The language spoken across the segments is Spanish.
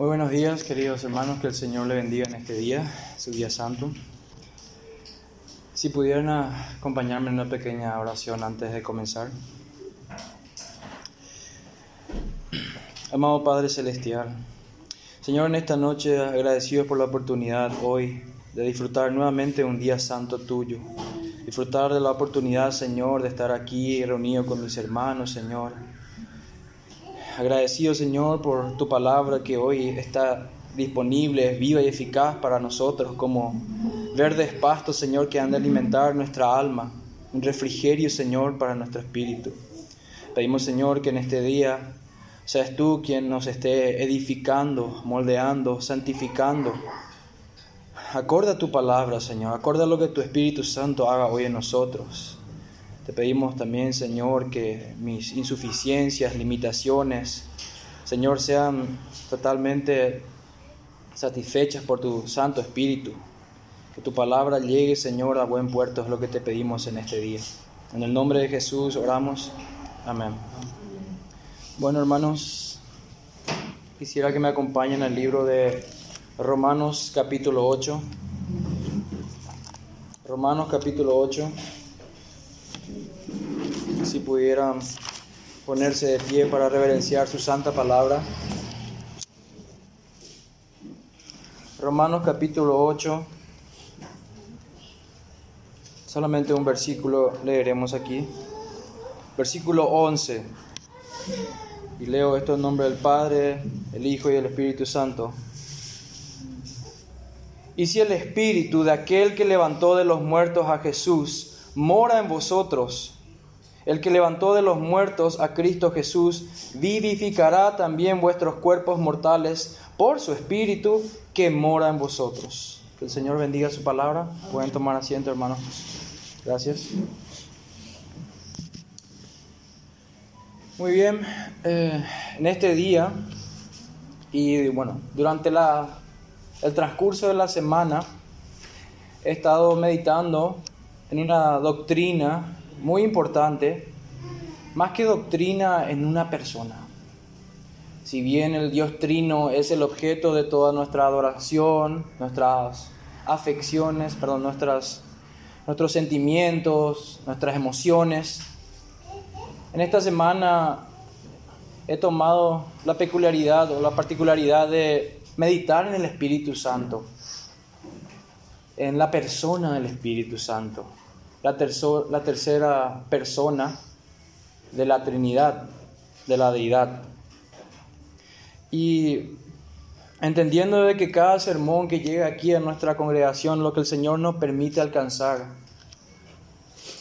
Muy buenos días, queridos hermanos, que el Señor le bendiga en este día, su día santo. Si pudieran acompañarme en una pequeña oración antes de comenzar. Amado Padre Celestial, Señor, en esta noche agradecidos por la oportunidad hoy de disfrutar nuevamente un día santo tuyo. Disfrutar de la oportunidad, Señor, de estar aquí reunido con mis hermanos, Señor Agradecido, Señor, por tu palabra que hoy está disponible, viva y eficaz para nosotros, como verdes pastos, Señor, que han de alimentar nuestra alma, un refrigerio, Señor, para nuestro espíritu. Pedimos, Señor, que en este día seas tú quien nos esté edificando, moldeando, santificando. Acorda tu palabra, Señor, acorda lo que tu Espíritu Santo haga hoy en nosotros. Te pedimos también, Señor, que mis insuficiencias, limitaciones, Señor, sean totalmente satisfechas por tu Santo Espíritu. Que tu palabra llegue, Señor, a buen puerto, es lo que te pedimos en este día. En el nombre de Jesús oramos. Amén. Bueno, hermanos, quisiera que me acompañen al libro de Romanos capítulo 8. Romanos capítulo 8 si pudieran ponerse de pie para reverenciar su santa palabra. Romanos capítulo 8, solamente un versículo leeremos aquí. Versículo 11. Y leo esto en nombre del Padre, el Hijo y el Espíritu Santo. Y si el Espíritu de aquel que levantó de los muertos a Jesús mora en vosotros, el que levantó de los muertos a Cristo Jesús, vivificará también vuestros cuerpos mortales por su Espíritu que mora en vosotros. Que el Señor bendiga su palabra. Pueden tomar asiento, hermanos. Gracias. Muy bien, eh, en este día y bueno, durante la, el transcurso de la semana he estado meditando en una doctrina muy importante, más que doctrina en una persona. Si bien el Dios Trino es el objeto de toda nuestra adoración, nuestras afecciones, perdón, nuestras, nuestros sentimientos, nuestras emociones, en esta semana he tomado la peculiaridad o la particularidad de meditar en el Espíritu Santo, en la persona del Espíritu Santo la, tercera persona de la Trinidad, de la deidad. Y entendiendo de que cada sermón que llega aquí a nuestra congregación, lo que el Señor nos permite alcanzar,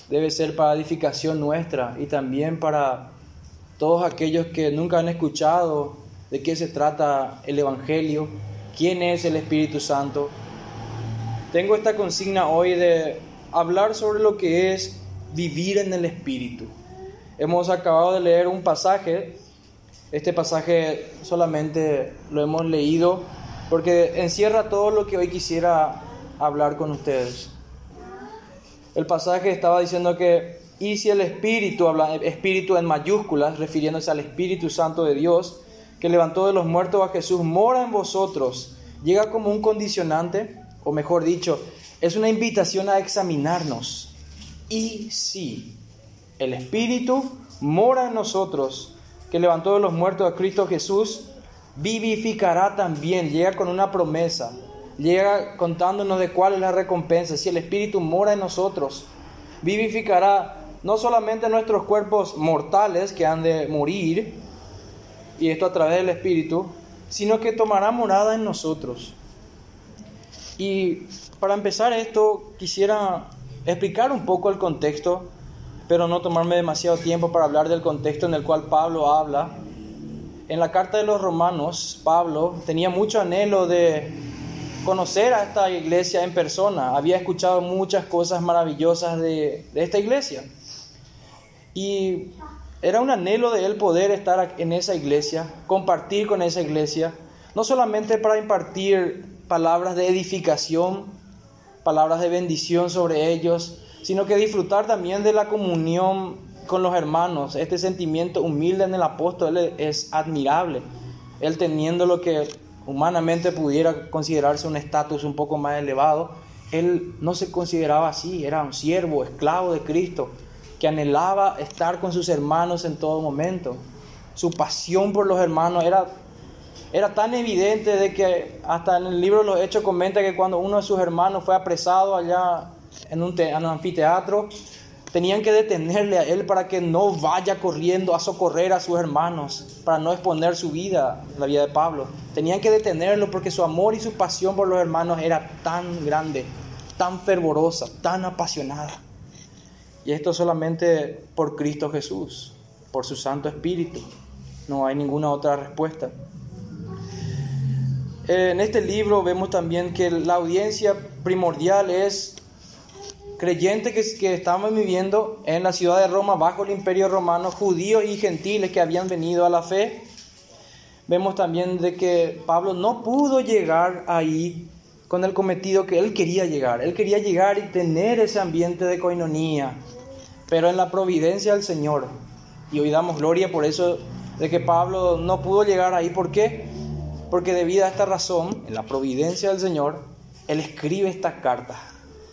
debe ser para edificación nuestra y también para todos aquellos que nunca han escuchado de qué se trata el Evangelio, quién es el Espíritu Santo. Tengo esta consigna hoy de hablar sobre lo que es vivir en el Espíritu. Hemos acabado de leer un pasaje, este pasaje solamente lo hemos leído porque encierra todo lo que hoy quisiera hablar con ustedes. El pasaje estaba diciendo que, y si el Espíritu, habla, Espíritu en mayúsculas, refiriéndose al Espíritu Santo de Dios, que levantó de los muertos a Jesús, mora en vosotros, llega como un condicionante, o mejor dicho, es una invitación a examinarnos. Y si el Espíritu mora en nosotros, que levantó de los muertos a Cristo Jesús, vivificará también, llega con una promesa, llega contándonos de cuál es la recompensa. Si el Espíritu mora en nosotros, vivificará no solamente nuestros cuerpos mortales que han de morir, y esto a través del Espíritu, sino que tomará morada en nosotros. Y para empezar esto, quisiera explicar un poco el contexto, pero no tomarme demasiado tiempo para hablar del contexto en el cual Pablo habla. En la carta de los romanos, Pablo tenía mucho anhelo de conocer a esta iglesia en persona. Había escuchado muchas cosas maravillosas de, de esta iglesia. Y era un anhelo de él poder estar en esa iglesia, compartir con esa iglesia, no solamente para impartir palabras de edificación, palabras de bendición sobre ellos, sino que disfrutar también de la comunión con los hermanos. Este sentimiento humilde en el apóstol es admirable. Él teniendo lo que humanamente pudiera considerarse un estatus un poco más elevado, él no se consideraba así, era un siervo, esclavo de Cristo, que anhelaba estar con sus hermanos en todo momento. Su pasión por los hermanos era, era tan evidente de que hasta en el libro de los Hechos comenta que cuando uno de sus hermanos fue apresado allá en un, en un anfiteatro, tenían que detenerle a él para que no vaya corriendo a socorrer a sus hermanos, para no exponer su vida, la vida de Pablo. Tenían que detenerlo porque su amor y su pasión por los hermanos era tan grande, tan fervorosa, tan apasionada. Y esto solamente por Cristo Jesús, por su Santo Espíritu. No hay ninguna otra respuesta. En este libro vemos también que la audiencia primordial es creyentes que, que viviendo en la ciudad de Roma bajo el imperio romano, judíos y gentiles que habían venido a la fe. Vemos también de que Pablo no pudo llegar ahí con el cometido que él quería llegar. Él quería llegar y tener ese ambiente de coinonía, pero en la providencia del Señor. Y hoy damos gloria por eso de que Pablo no pudo llegar ahí. ¿Por qué? Porque debido a esta razón, en la providencia del Señor, él escribe esta carta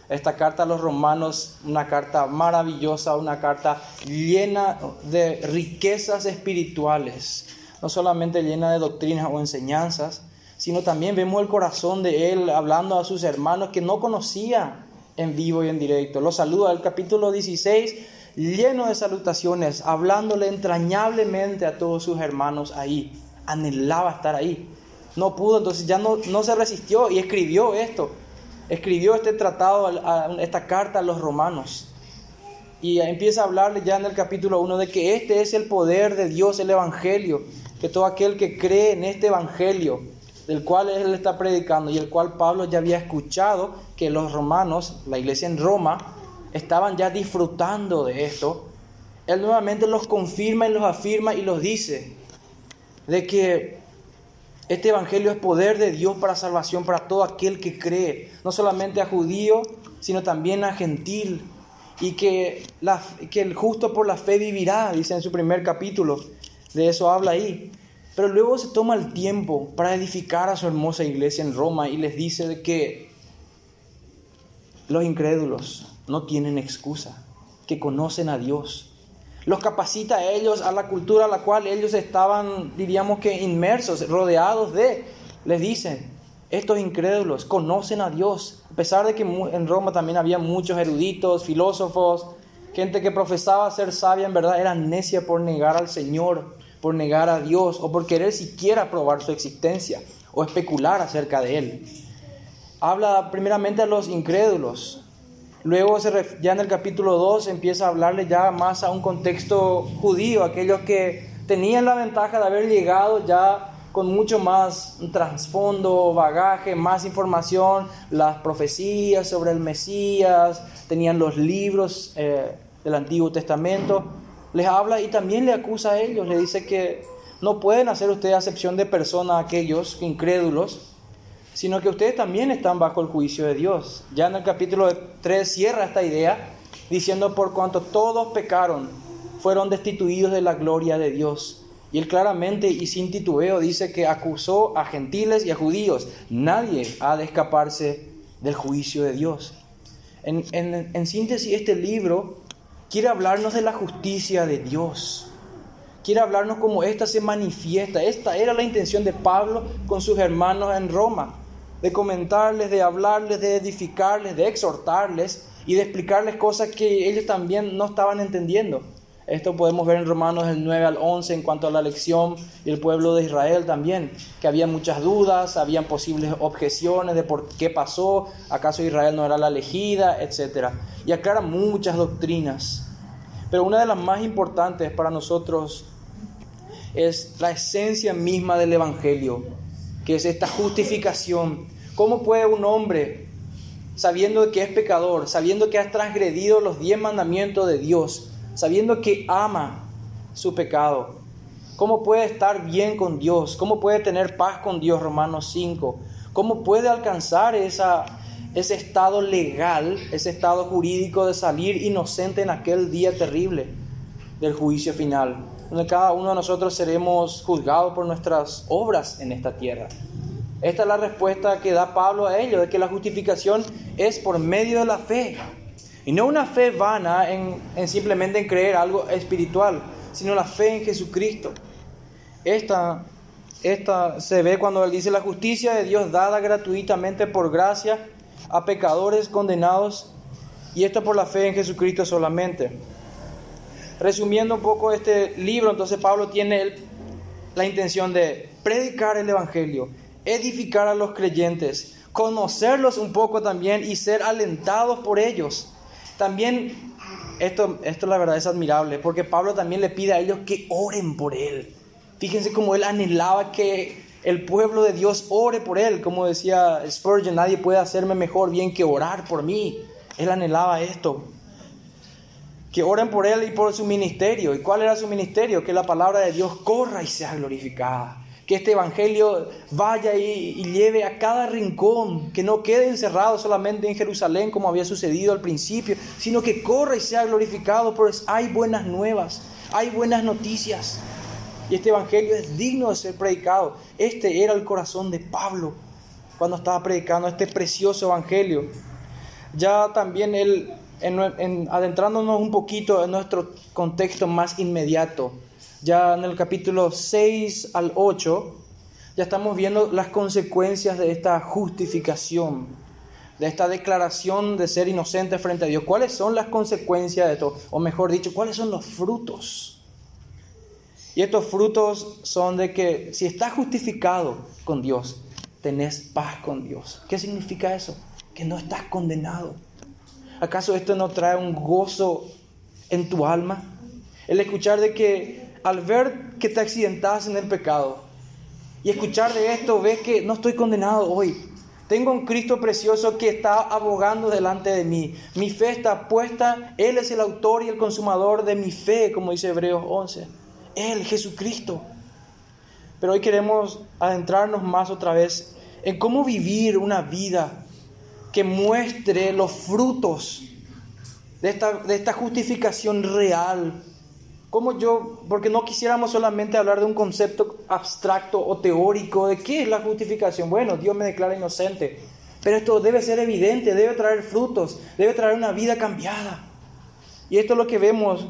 esta carta a los romanos, una carta maravillosa, una carta llena de riquezas espirituales, no solamente llena de doctrinas o enseñanzas, sino también vemos el corazón de él hablando a sus hermanos que no conocía en vivo y en directo. Lo saluda el capítulo 16, lleno de salutaciones, hablándole entrañablemente a todos sus hermanos ahí. Anhelaba estar ahí. No pudo, entonces ya no, no se resistió y escribió esto escribió este tratado, esta carta a los romanos. Y empieza a hablarle ya en el capítulo 1 de que este es el poder de Dios, el Evangelio, que todo aquel que cree en este Evangelio, del cual él está predicando y el cual Pablo ya había escuchado que los romanos, la iglesia en Roma, estaban ya disfrutando de esto, él nuevamente los confirma y los afirma y los dice de que este evangelio es poder de Dios para salvación para todo aquel que cree, no solamente a judío, sino también a gentil. Y que, la, que el justo por la fe vivirá, dice en su primer capítulo. De eso habla ahí. Pero luego se toma el tiempo para edificar a su hermosa iglesia en Roma y les dice de que los incrédulos no tienen excusa, que conocen a Dios, los capacita a ellos a la cultura a la cual ellos estaban, diríamos que inmersos, rodeados de. Les dicen, estos incrédulos conocen a Dios, a pesar de que en Roma también había muchos eruditos, filósofos, gente que profesaba ser sabia, en verdad era necia por negar al Señor, por negar a Dios o por querer siquiera probar su existencia o especular acerca de Él. Habla primeramente a los incrédulos, Luego, ya en el capítulo 2, empieza a hablarle ya más a un contexto judío, aquellos que tenían la ventaja de haber llegado ya con mucho más trasfondo, bagaje, más información, las profecías sobre el Mesías, tenían los libros eh, del Antiguo Testamento. Les habla y también le acusa a ellos, le dice que no pueden hacer ustedes acepción de persona a aquellos incrédulos, sino que ustedes también están bajo el juicio de Dios. Ya en el capítulo 3 cierra esta idea diciendo por cuanto todos pecaron, fueron destituidos de la gloria de Dios. Y él claramente y sin titubeo dice que acusó a gentiles y a judíos. Nadie ha de escaparse del juicio de Dios. En, en síntesis, este libro quiere hablarnos de la justicia de Dios. Quiere hablarnos cómo esta se manifiesta. Esta era la intención de Pablo con sus hermanos en Roma de comentarles, de hablarles, de edificarles, de exhortarles y de explicarles cosas que ellos también no estaban entendiendo. Esto podemos ver en Romanos del 9 al 11 en cuanto a la elección y el pueblo de Israel también, que había muchas dudas, habían posibles objeciones de por qué pasó, acaso Israel no era la elegida, etc. Y aclara muchas doctrinas. Pero una de las más importantes para nosotros es la esencia misma del Evangelio, que es esta justificación. ¿Cómo puede un hombre, sabiendo que es pecador, sabiendo que ha transgredido los diez mandamientos de Dios, sabiendo que ama su pecado, cómo puede estar bien con Dios? ¿Cómo puede tener paz con Dios? Romanos 5. ¿Cómo puede alcanzar esa, ese estado legal, ese estado jurídico de salir inocente en aquel día terrible del juicio final, donde cada uno de nosotros seremos juzgados por nuestras obras en esta tierra. Esta es la respuesta que da Pablo a ellos, de que la justificación es por medio de la fe. Y no una fe vana en, simplemente en creer algo espiritual, sino la fe en Jesucristo. Esta, esta se ve cuando él dice la justicia de Dios dada gratuitamente por gracia a pecadores condenados y esto por la fe en Jesucristo solamente. Resumiendo un poco este libro, entonces Pablo tiene la intención de predicar el Evangelio, edificar a los creyentes, conocerlos un poco también y ser alentados por ellos. También, esto, esto la verdad es admirable, porque Pablo también le pide a ellos que oren por él. Fíjense cómo él anhelaba que el pueblo de Dios ore por él. Como decía Spurgeon, nadie puede hacerme mejor bien que orar por mí. Él anhelaba esto. Que oren por él y por su ministerio. ¿Y cuál era su ministerio? Que la palabra de Dios corra y sea glorificada. Que este evangelio vaya y, lleve a cada rincón, que no quede encerrado solamente en Jerusalén como había sucedido al principio, sino que corra y sea glorificado, pues hay buenas nuevas, hay buenas noticias. Y este evangelio es digno de ser predicado. Este era el corazón de Pablo cuando estaba predicando este precioso evangelio. Ya también él, en, adentrándonos un poquito en nuestro contexto más inmediato, ya en el capítulo 6 al 8, ya estamos viendo las consecuencias de esta justificación, de esta declaración de ser inocente frente a Dios. ¿Cuáles son las consecuencias de esto? O mejor dicho, ¿cuáles son los frutos? Y estos frutos son de que si estás justificado con Dios, tenés paz con Dios. ¿Qué significa eso? Que no estás condenado. ¿Acaso esto no trae un gozo en tu alma? El escuchar de que al ver que te accidentas en el pecado y escuchar de esto, ves que no estoy condenado hoy. Tengo un Cristo precioso que está abogando delante de mí. Mi fe está puesta, Él es el autor y el consumador de mi fe, como dice Hebreos 11. Él, Jesucristo. Pero hoy queremos adentrarnos más otra vez en cómo vivir una vida que muestre los frutos de esta, justificación real. Como yo, porque no quisiéramos solamente hablar de un concepto abstracto o teórico de qué es la justificación. Bueno, Dios me declara inocente, pero esto debe ser evidente, debe traer frutos, debe traer una vida cambiada. Y esto es lo que vemos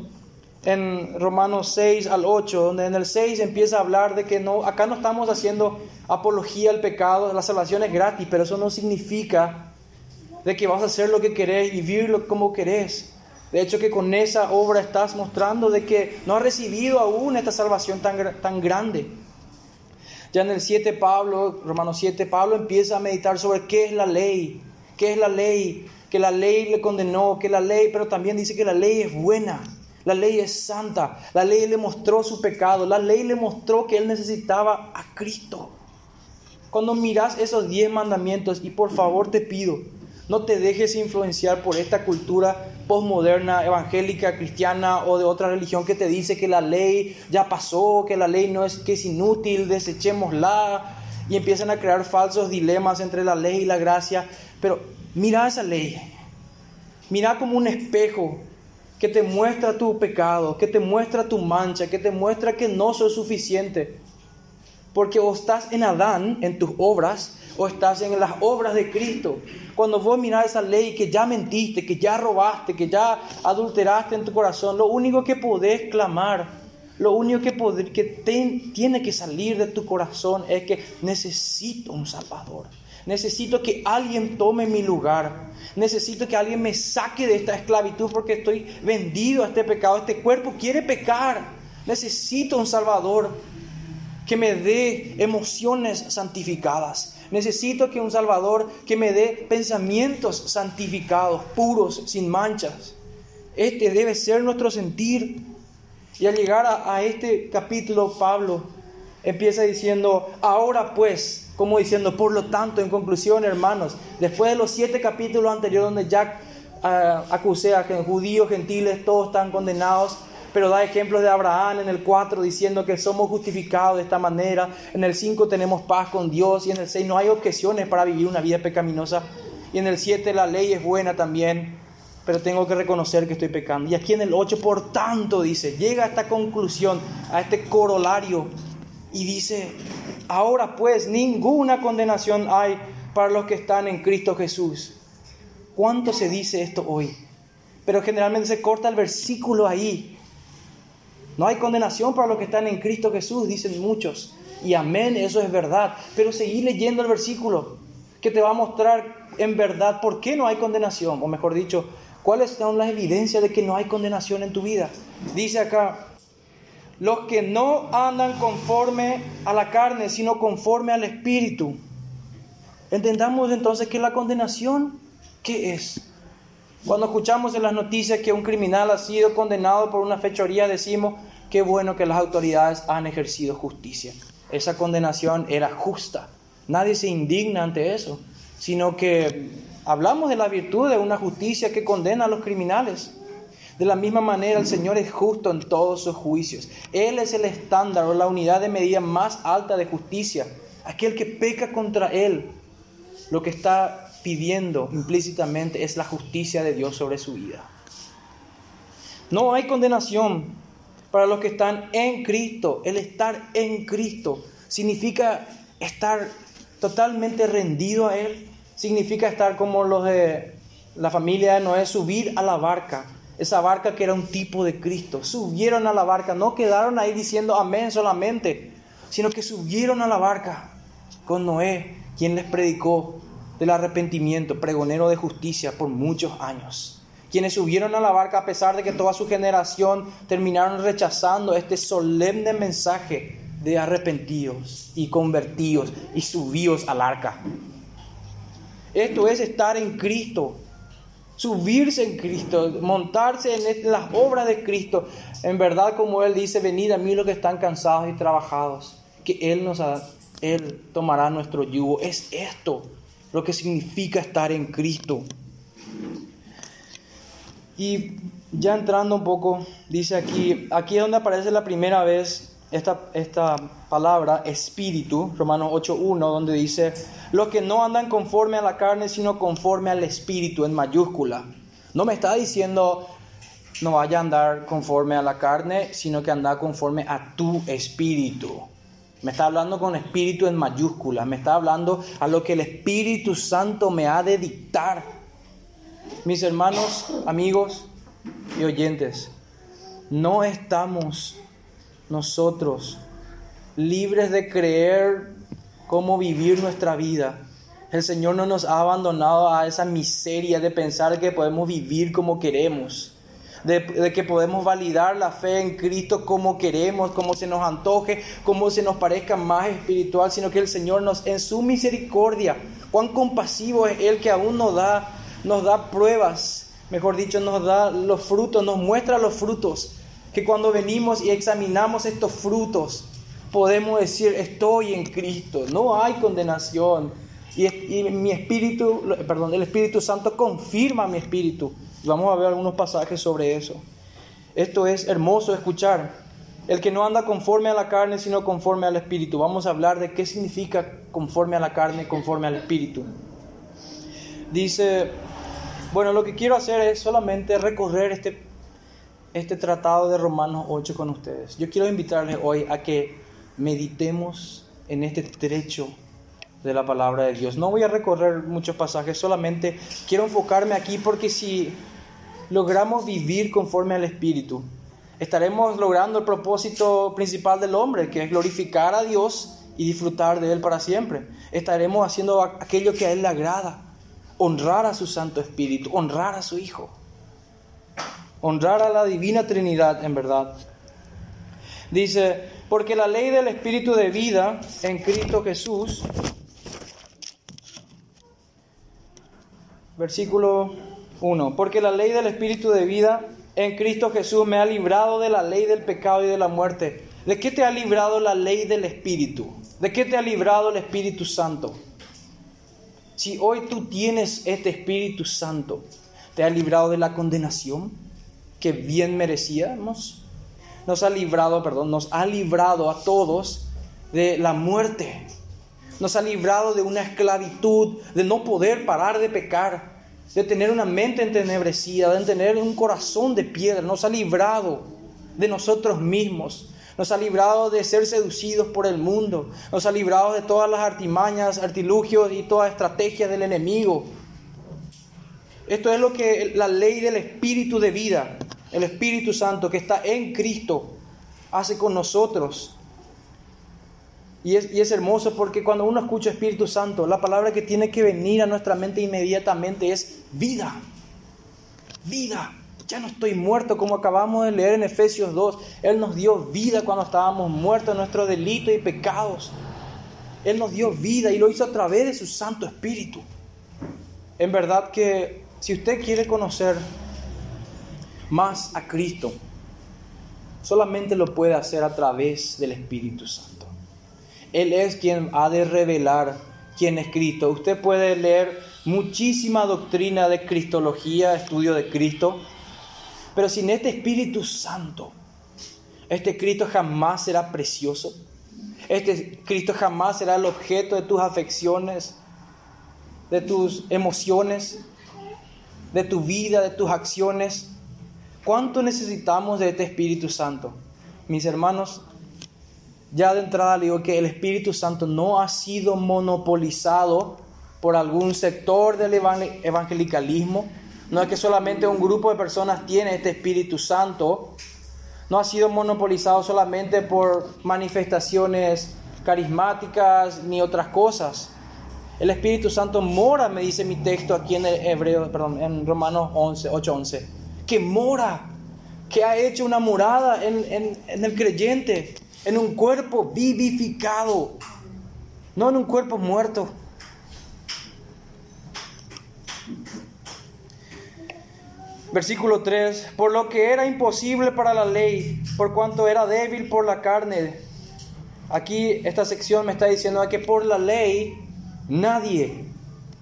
en Romanos 6 al 8, donde en el 6 empieza a hablar de que no, acá no estamos haciendo apología al pecado, la salvación es gratis, pero eso no significa de que vas a hacer lo que querés, vivirlo como querés. De hecho que con esa obra estás mostrando de que no has recibido aún esta salvación tan, tan grande. Ya en el 7 Pablo, Romanos 7, Pablo empieza a meditar sobre qué es la ley, qué es la ley, que la ley le condenó, que la ley, pero también dice que la ley es buena. La ley es santa. La ley le mostró su pecado. La ley le mostró que él necesitaba a Cristo. Cuando miras esos diez mandamientos, y por favor te pido, no te dejes influenciar por esta cultura postmoderna, evangélica, cristiana o de otra religión que te dice que la ley ya pasó, que la ley no es que es inútil, desechémosla y empiezan a crear falsos dilemas entre la ley y la gracia. Pero mira esa ley, mira como un espejo que te muestra tu pecado, que te muestra tu mancha, que te muestra que no sos suficiente. Porque o estás en Adán, en tus obras, o estás en las obras de Cristo. Cuando vos mirás esa ley que ya mentiste, que ya robaste, que ya adulteraste en tu corazón, lo único que podés clamar, lo único que tiene que salir de tu corazón es que necesito un Salvador. Necesito que alguien tome mi lugar. Necesito que alguien me saque de esta esclavitud porque estoy vendido a este pecado. Este cuerpo quiere pecar. Necesito un Salvador que me dé emociones santificadas. Necesito que un Salvador que me dé pensamientos santificados, puros, sin manchas. Este debe ser nuestro sentir. Y al llegar a, a este capítulo, Pablo empieza diciendo, ahora pues, como diciendo, por lo tanto, en conclusión, hermanos, después de los siete capítulos anteriores donde Jack uh, acusé a judíos, gentiles, todos están condenados, pero da ejemplos de Abraham en el 4 diciendo que somos justificados de esta manera, en el 5 tenemos paz con Dios y en el 6 no hay objeciones para vivir una vida pecaminosa. Y en el 7 la ley es buena también, pero tengo que reconocer que estoy pecando. Y aquí en el 8, por tanto, dice, llega a esta conclusión, a este corolario, y dice, ahora pues ninguna condenación hay para los que están en Cristo Jesús. ¿Cuánto se dice esto hoy? Pero generalmente se corta el versículo ahí. No hay condenación para los que están en Cristo Jesús, dicen muchos. Y amén, eso es verdad. Pero seguir leyendo el versículo que te va a mostrar en verdad por qué no hay condenación, o mejor dicho, cuáles son las evidencias de que no hay condenación en tu vida. Dice acá, los que no andan conforme a la carne, sino conforme al Espíritu. Entendamos entonces que la condenación, ¿qué es? Cuando escuchamos en las noticias que un criminal ha sido condenado por una fechoría, decimos, qué bueno que las autoridades han ejercido justicia. Esa condenación era justa. Nadie se indigna ante eso, sino que hablamos de la virtud de una justicia que condena a los criminales. De la misma manera, el Señor es justo en todos sus juicios. Él es el estándar o la unidad de medida más alta de justicia. Aquel que peca contra Él, lo que está pidiendo implícitamente es la justicia de Dios sobre su vida. No hay condenación para los que están en Cristo. El estar en Cristo significa estar totalmente rendido a Él. Significa estar como los de la familia de Noé, subir a la barca esa barca que era un tipo de Cristo. Subieron a la barca, no quedaron ahí diciendo amén solamente, sino que subieron a la barca con Noé, quien les predicó del arrepentimiento, pregonero de justicia por muchos años. Quienes subieron a la barca a pesar de que toda su generación terminaron rechazando este solemne mensaje de arrepentidos y convertidos y subidos al arca. Esto es estar en Cristo, subirse en Cristo, montarse en las obras de Cristo. En verdad, como Él dice, venid a mí los que están cansados y trabajados, que Él nos ha, Él tomará nuestro yugo. Es esto lo que significa estar en Cristo. Y ya entrando un poco, dice aquí, aquí es donde aparece la primera vez esta, esta palabra, espíritu, Romanos 8.1, donde dice, los que no andan conforme a la carne, sino conforme al espíritu, en mayúscula. No me está diciendo, no vaya a andar conforme a la carne, sino que anda conforme a tu espíritu. Me está hablando con espíritu en mayúscula, me está hablando a lo que el Espíritu Santo me ha de dictar. Mis hermanos, amigos y oyentes, no estamos nosotros, libres de creer cómo vivir nuestra vida. El Señor no nos ha abandonado a esa miseria de pensar que podemos vivir como queremos, de, que podemos validar la fe en Cristo como queremos, como se nos antoje, como se nos parezca más espiritual, sino que el Señor nos, en su misericordia, cuán compasivo es Él que aún nos da, nos da pruebas, mejor dicho, nos da los frutos, nos muestra los frutos que cuando venimos y examinamos estos frutos, podemos decir, estoy en Cristo, no hay condenación. Y, mi espíritu, perdón, el Espíritu Santo confirma mi espíritu. Vamos a ver algunos pasajes sobre eso. Esto es hermoso escuchar. El que no anda conforme a la carne, sino conforme al espíritu. Vamos a hablar de qué significa conforme a la carne, conforme al espíritu. Dice, bueno, lo que quiero hacer es solamente recorrer este este tratado de Romanos 8 con ustedes. Yo quiero invitarles hoy a que meditemos en este trecho de la palabra de Dios. No voy a recorrer muchos pasajes, solamente quiero enfocarme aquí porque si logramos vivir conforme al Espíritu, estaremos logrando el propósito principal del hombre, que es glorificar a Dios y disfrutar de Él para siempre. Estaremos haciendo aquello que a Él le agrada, honrar a su Santo Espíritu, honrar a su Hijo honrar a la divina Trinidad en verdad. Dice, porque la ley del Espíritu de vida en Cristo Jesús, versículo 1, porque la ley del Espíritu de vida en Cristo Jesús me ha librado de la ley del pecado y de la muerte. ¿De qué te ha librado la ley del Espíritu? ¿De qué te ha librado el Espíritu Santo? Si hoy tú tienes este Espíritu Santo, ¿te ha librado de la condenación? Que bien merecíamos. Nos ha librado, perdón, nos ha librado a todos de la muerte. nos ha librado de una esclavitud, de no poder parar de pecar, de tener una mente entenebrecida, de tener un corazón de piedra. Nos ha librado de nosotros mismos. Nos ha librado de ser seducidos por el mundo. Nos ha librado de todas las artimañas, artilugios y todas estrategias del enemigo. Esto es lo que la ley del Espíritu de vida, el Espíritu Santo que está en Cristo, hace con nosotros. Y es, hermoso porque cuando uno escucha Espíritu Santo, la palabra que tiene que venir a nuestra mente inmediatamente es vida. Vida. Ya no estoy muerto como acabamos de leer en Efesios 2. Él nos dio vida cuando estábamos muertos en nuestros delitos y pecados. Él nos dio vida y lo hizo a través de su Santo Espíritu. En verdad que si usted quiere conocer más a Cristo, solamente lo puede hacer a través del Espíritu Santo. Él es quien ha de revelar quién es Cristo. Usted puede leer muchísima doctrina de Cristología, estudio de Cristo, pero sin este Espíritu Santo, este Cristo jamás será precioso. Este Cristo jamás será el objeto de tus afecciones, de tus emociones, de tu vida, de tus acciones. ¿Cuánto necesitamos de este Espíritu Santo? Mis hermanos, ya de entrada le digo que el Espíritu Santo no ha sido monopolizado por algún sector del evangelicalismo. No es que solamente un grupo de personas tiene este Espíritu Santo. No ha sido monopolizado solamente por manifestaciones carismáticas ni otras cosas. El Espíritu Santo mora, me dice mi texto aquí en el Hebreo, perdón, en Romanos 11, 8:11, que mora, que ha hecho una morada en, en el creyente en un cuerpo vivificado, no en un cuerpo muerto. Versículo 3, por lo que era imposible para la ley, por cuanto era débil por la carne. Aquí esta sección me está diciendo que por la ley nadie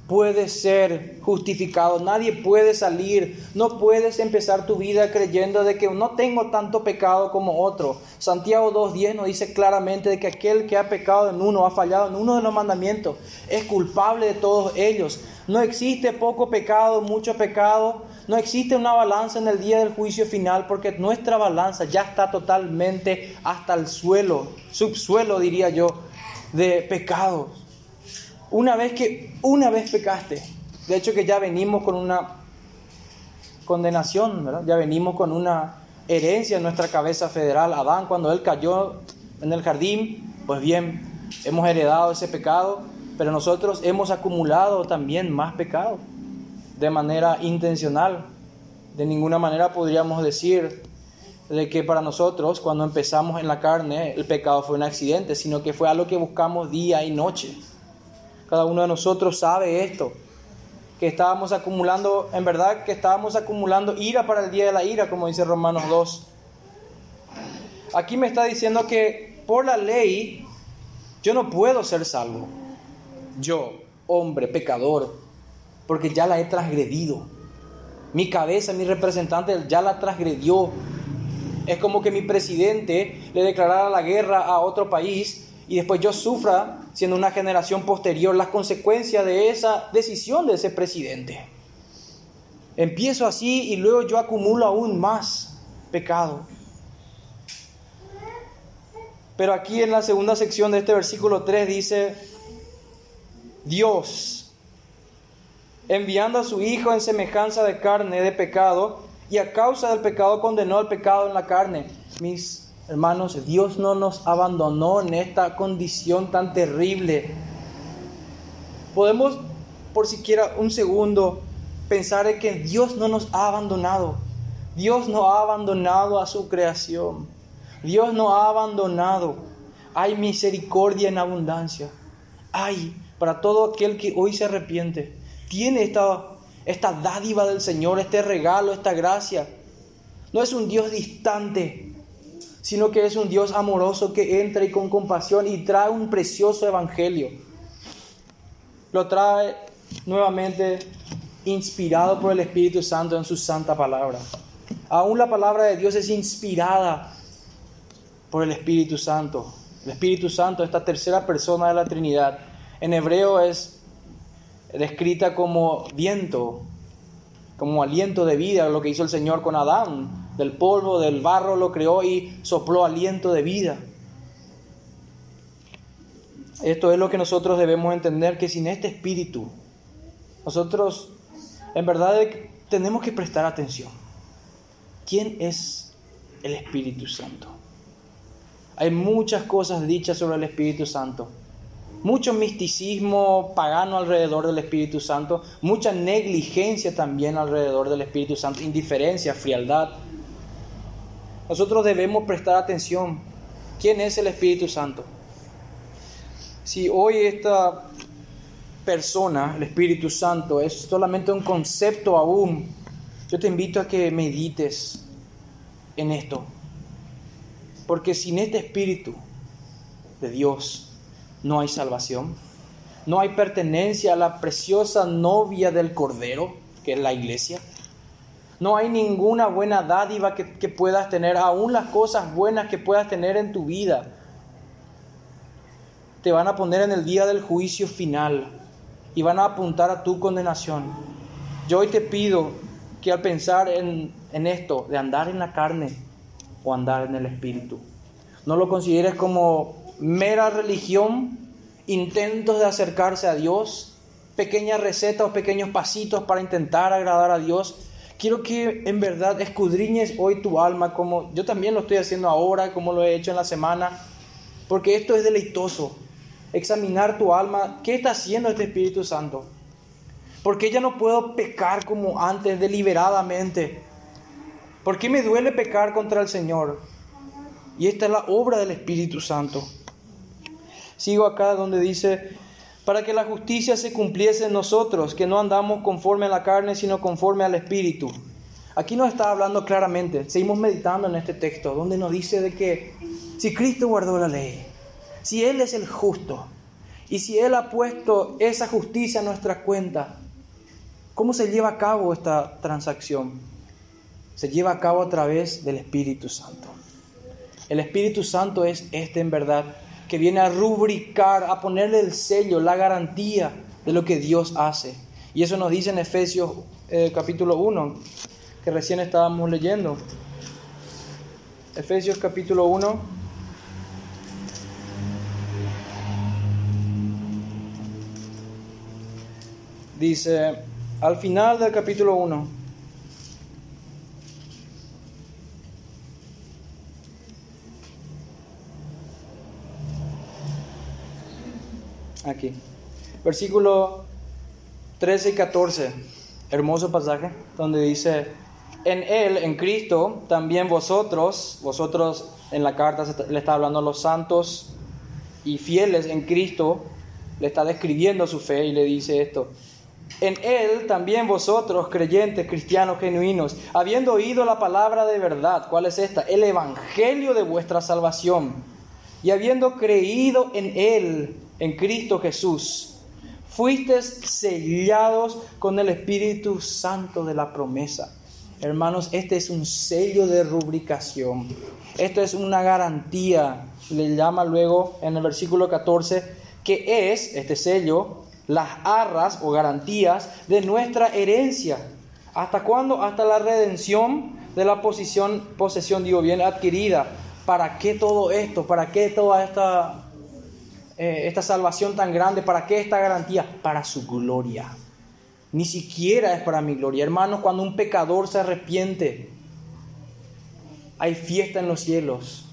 puede ser justificado, nadie puede salir, no puedes empezar tu vida creyendo de que no tengo tanto pecado como otro. Santiago 2.10 nos dice claramente de que aquel que ha pecado en uno, ha fallado en uno de los mandamientos, es culpable de todos ellos. No existe poco pecado, mucho pecado, no existe una balanza en el día del juicio final porque nuestra balanza ya está totalmente hasta el suelo, subsuelo diría yo, de pecados. Una vez que, una vez pecaste, de hecho que ya venimos con una condenación, ¿verdad? Ya venimos con una herencia en nuestra cabeza federal. Adán, cuando él cayó en el jardín, pues bien, hemos heredado ese pecado, pero nosotros hemos acumulado también más pecado de manera intencional. De ninguna manera podríamos decir de que para nosotros cuando empezamos en la carne el pecado fue un accidente, sino que fue algo que buscamos día y noche. Cada uno de nosotros sabe esto, que estábamos acumulando, en verdad que estábamos acumulando ira para el día de la ira, como dice Romanos 2. Aquí me está diciendo que por la ley yo no puedo ser salvo. Yo, hombre, pecador, porque ya la he transgredido. Mi cabeza, mi representante ya la transgredió. Es como que mi presidente le declarara la guerra a otro país y después yo sufra, siendo una generación posterior, las consecuencias de esa decisión de ese presidente. Empiezo así y luego yo acumulo aún más pecado. Pero aquí en la segunda sección de este versículo 3 dice, Dios, enviando a su Hijo en semejanza de carne de pecado, y a causa del pecado condenó al pecado en la carne. Mis Hermanos, Dios no nos abandonó en esta condición tan terrible. Podemos, por siquiera un segundo, pensar en que Dios no nos ha abandonado. Dios no ha abandonado a su creación. Dios no ha abandonado. Hay misericordia en abundancia. Hay para todo aquel que hoy se arrepiente. Tiene esta, esta dádiva del Señor, este regalo, esta gracia. No es un Dios distante, sino que es un Dios amoroso que entra y con compasión y trae un precioso evangelio. Lo trae nuevamente inspirado por el Espíritu Santo en su santa palabra. Aún la palabra de Dios es inspirada por el Espíritu Santo. El Espíritu Santo, esta tercera persona de la Trinidad, en hebreo es descrita como viento, como aliento de vida, lo que hizo el Señor con Adán. Del polvo, del barro lo creó y sopló aliento de vida. Esto es lo que nosotros debemos entender, que sin este espíritu, nosotros en verdad tenemos que prestar atención. ¿Quién es el Espíritu Santo? Hay muchas cosas dichas sobre el Espíritu Santo. Mucho misticismo pagano alrededor del Espíritu Santo, mucha negligencia también alrededor del Espíritu Santo, indiferencia, frialdad. Nosotros debemos prestar atención. ¿Quién es el Espíritu Santo? Si hoy esta persona, el Espíritu Santo, es solamente un concepto aún, yo te invito a que medites en esto. Porque sin este Espíritu de Dios no hay salvación, no hay pertenencia a la preciosa novia del Cordero, que es la iglesia. No hay ninguna buena dádiva que, que puedas tener, aún las cosas buenas que puedas tener en tu vida, te van a poner en el día del juicio final y van a apuntar a tu condenación. Yo hoy te pido que al pensar en, en esto, de andar en la carne o andar en el espíritu, no lo consideres como mera religión, intentos de acercarse a Dios, pequeñas recetas o pequeños pasitos para intentar agradar a Dios. Quiero que en verdad escudriñes hoy tu alma como yo también lo estoy haciendo ahora, como lo he hecho en la semana, porque esto es deleitoso examinar tu alma, ¿qué está haciendo este Espíritu Santo? ¿Por qué ya no puedo pecar como antes deliberadamente? ¿Por qué me duele pecar contra el Señor? Y esta es la obra del Espíritu Santo. Sigo acá donde dice, para que la justicia se cumpliese en nosotros, que no andamos conforme a la carne, sino conforme al Espíritu. Aquí nos está hablando claramente, seguimos meditando en este texto, donde nos dice de que si Cristo guardó la ley, si Él es el justo y si Él ha puesto esa justicia a nuestra cuenta, ¿cómo se lleva a cabo esta transacción? Se lleva a cabo a través del Espíritu Santo. El Espíritu Santo es este en verdad, que viene a rubricar, a ponerle el sello, la garantía de lo que Dios hace. Y eso nos dice en Efesios eh, capítulo 1, que recién estábamos leyendo. Efesios capítulo 1. Dice, al final del capítulo 1, aquí, versículo 13 y 14, hermoso pasaje, donde dice, en Él, en Cristo, también vosotros, vosotros en la carta le está hablando a los santos y fieles en Cristo, le está describiendo su fe y le dice esto, en Él también vosotros, creyentes, cristianos genuinos, habiendo oído la palabra de verdad, ¿cuál es esta? El Evangelio de vuestra salvación, y habiendo creído en Él, en Cristo Jesús, fuisteis sellados con el Espíritu Santo de la promesa. Hermanos, este es un sello de rubricación. Esto es una garantía. Le llama luego en el versículo 14 que es este sello las arras o garantías de nuestra herencia. ¿Hasta cuándo? Hasta la redención de la posesión, posesión digo bien, adquirida. ¿Para qué todo esto? ¿Para qué toda esta, eh, esta salvación tan grande? ¿Para qué esta garantía? Para su gloria. Ni siquiera es para mi gloria. Hermanos, cuando un pecador se arrepiente, hay fiesta en los cielos.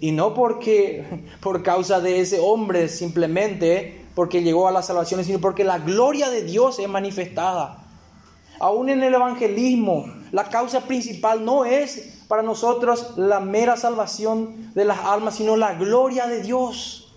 Y no porque por causa de ese hombre simplemente, porque llegó a la salvación, sino porque la gloria de Dios es manifestada. Aún en el evangelismo, la causa principal no es para nosotros la mera salvación de las almas, sino la gloria de Dios.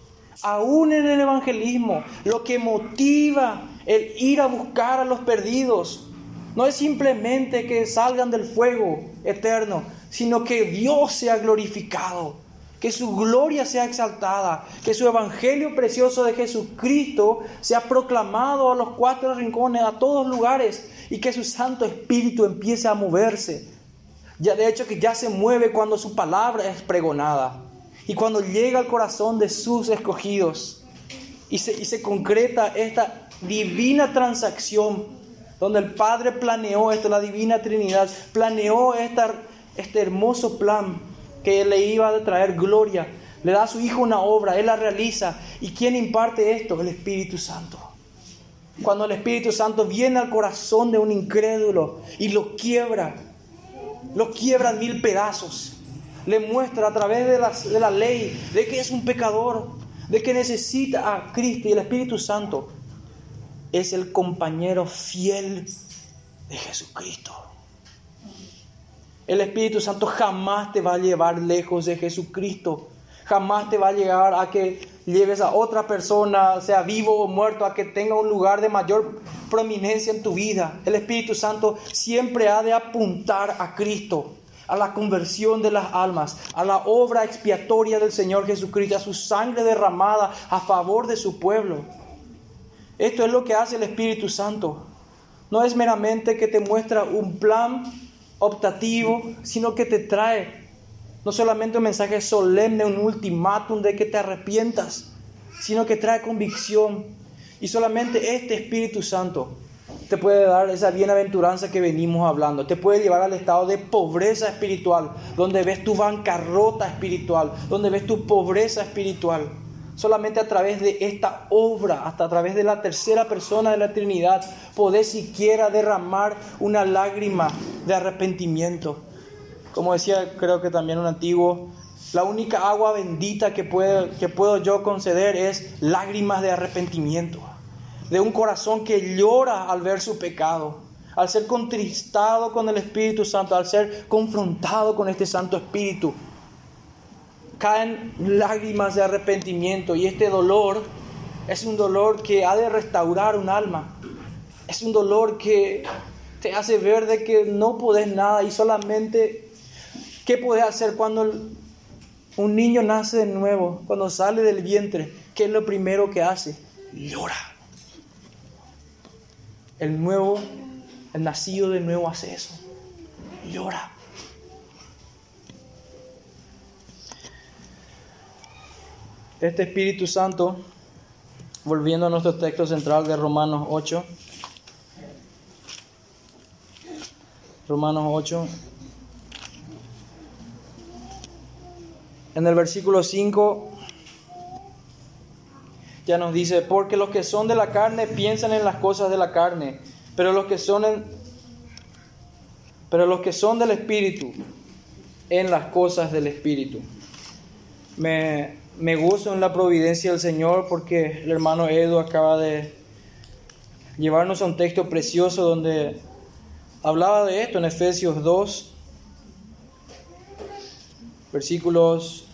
Aún en el evangelismo, lo que motiva el ir a buscar a los perdidos, no es simplemente que salgan del fuego eterno, sino que Dios sea glorificado que su gloria sea exaltada, que su evangelio precioso de Jesucristo sea proclamado a los cuatro rincones, a todos lugares, y que su Santo Espíritu empiece a moverse. Ya de hecho que ya se mueve cuando su palabra es pregonada y cuando llega al corazón de sus escogidos. y se, y se concreta esta divina transacción donde el Padre planeó esto, la divina Trinidad, planeó este hermoso plan que le iba a traer gloria. Le da a su Hijo una obra, Él la realiza. ¿Y quién imparte esto? El Espíritu Santo. Cuando el Espíritu Santo viene al corazón de un incrédulo y lo quiebra, lo quiebra en mil pedazos, le muestra a través de la, ley de que es un pecador, de que necesita a Cristo y el Espíritu Santo es el compañero fiel de Jesucristo. El Espíritu Santo jamás te va a llevar lejos de Jesucristo. Jamás te va a llegar a que lleves a otra persona, sea vivo o muerto, a que tenga un lugar de mayor prominencia en tu vida. El Espíritu Santo siempre ha de apuntar a Cristo, a la conversión de las almas, a la obra expiatoria del Señor Jesucristo, a su sangre derramada a favor de su pueblo. Esto es lo que hace el Espíritu Santo. No es meramente que te muestra un plan optativo, sino que te trae no solamente un mensaje solemne, un ultimátum de que te arrepientas, sino que trae convicción. Y solamente este Espíritu Santo te puede dar esa bienaventuranza que venimos hablando, te puede llevar al estado de pobreza espiritual, donde ves tu bancarrota espiritual, donde ves tu pobreza espiritual. Solamente a través de esta obra, hasta a través de la tercera persona de la Trinidad, podés siquiera derramar una lágrima de arrepentimiento. Como decía, creo que también un antiguo, la única agua bendita que, que puedo yo conceder es lágrimas de arrepentimiento, de un corazón que llora al ver su pecado, al ser contristado con el Espíritu Santo, al ser confrontado con este Santo Espíritu caen lágrimas de arrepentimiento y este dolor es un dolor que ha de restaurar un alma. Es un dolor que te hace ver de que no puedes nada y solamente qué puedes hacer cuando un niño nace de nuevo, cuando sale del vientre, ¿qué es lo primero que hace? Llora. El nuevo, el nacido de nuevo hace eso. Llora. Este Espíritu Santo, volviendo a nuestro texto central de Romanos 8, Romanos 8, en el versículo 5 ya nos dice, porque los que son de la carne piensan en las cosas de la carne, pero los que son en, pero los que son del espíritu en las cosas del espíritu. Me me gozo en la providencia del Señor porque el hermano Edu acaba de llevarnos a un texto precioso donde hablaba de esto en Efesios 2, versículos...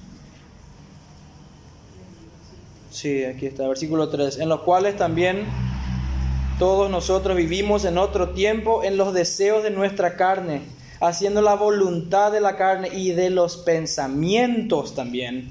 Sí, aquí está, versículo 3, en los cuales también todos nosotros vivimos en otro tiempo en los deseos de nuestra carne, haciendo la voluntad de la carne y de los pensamientos también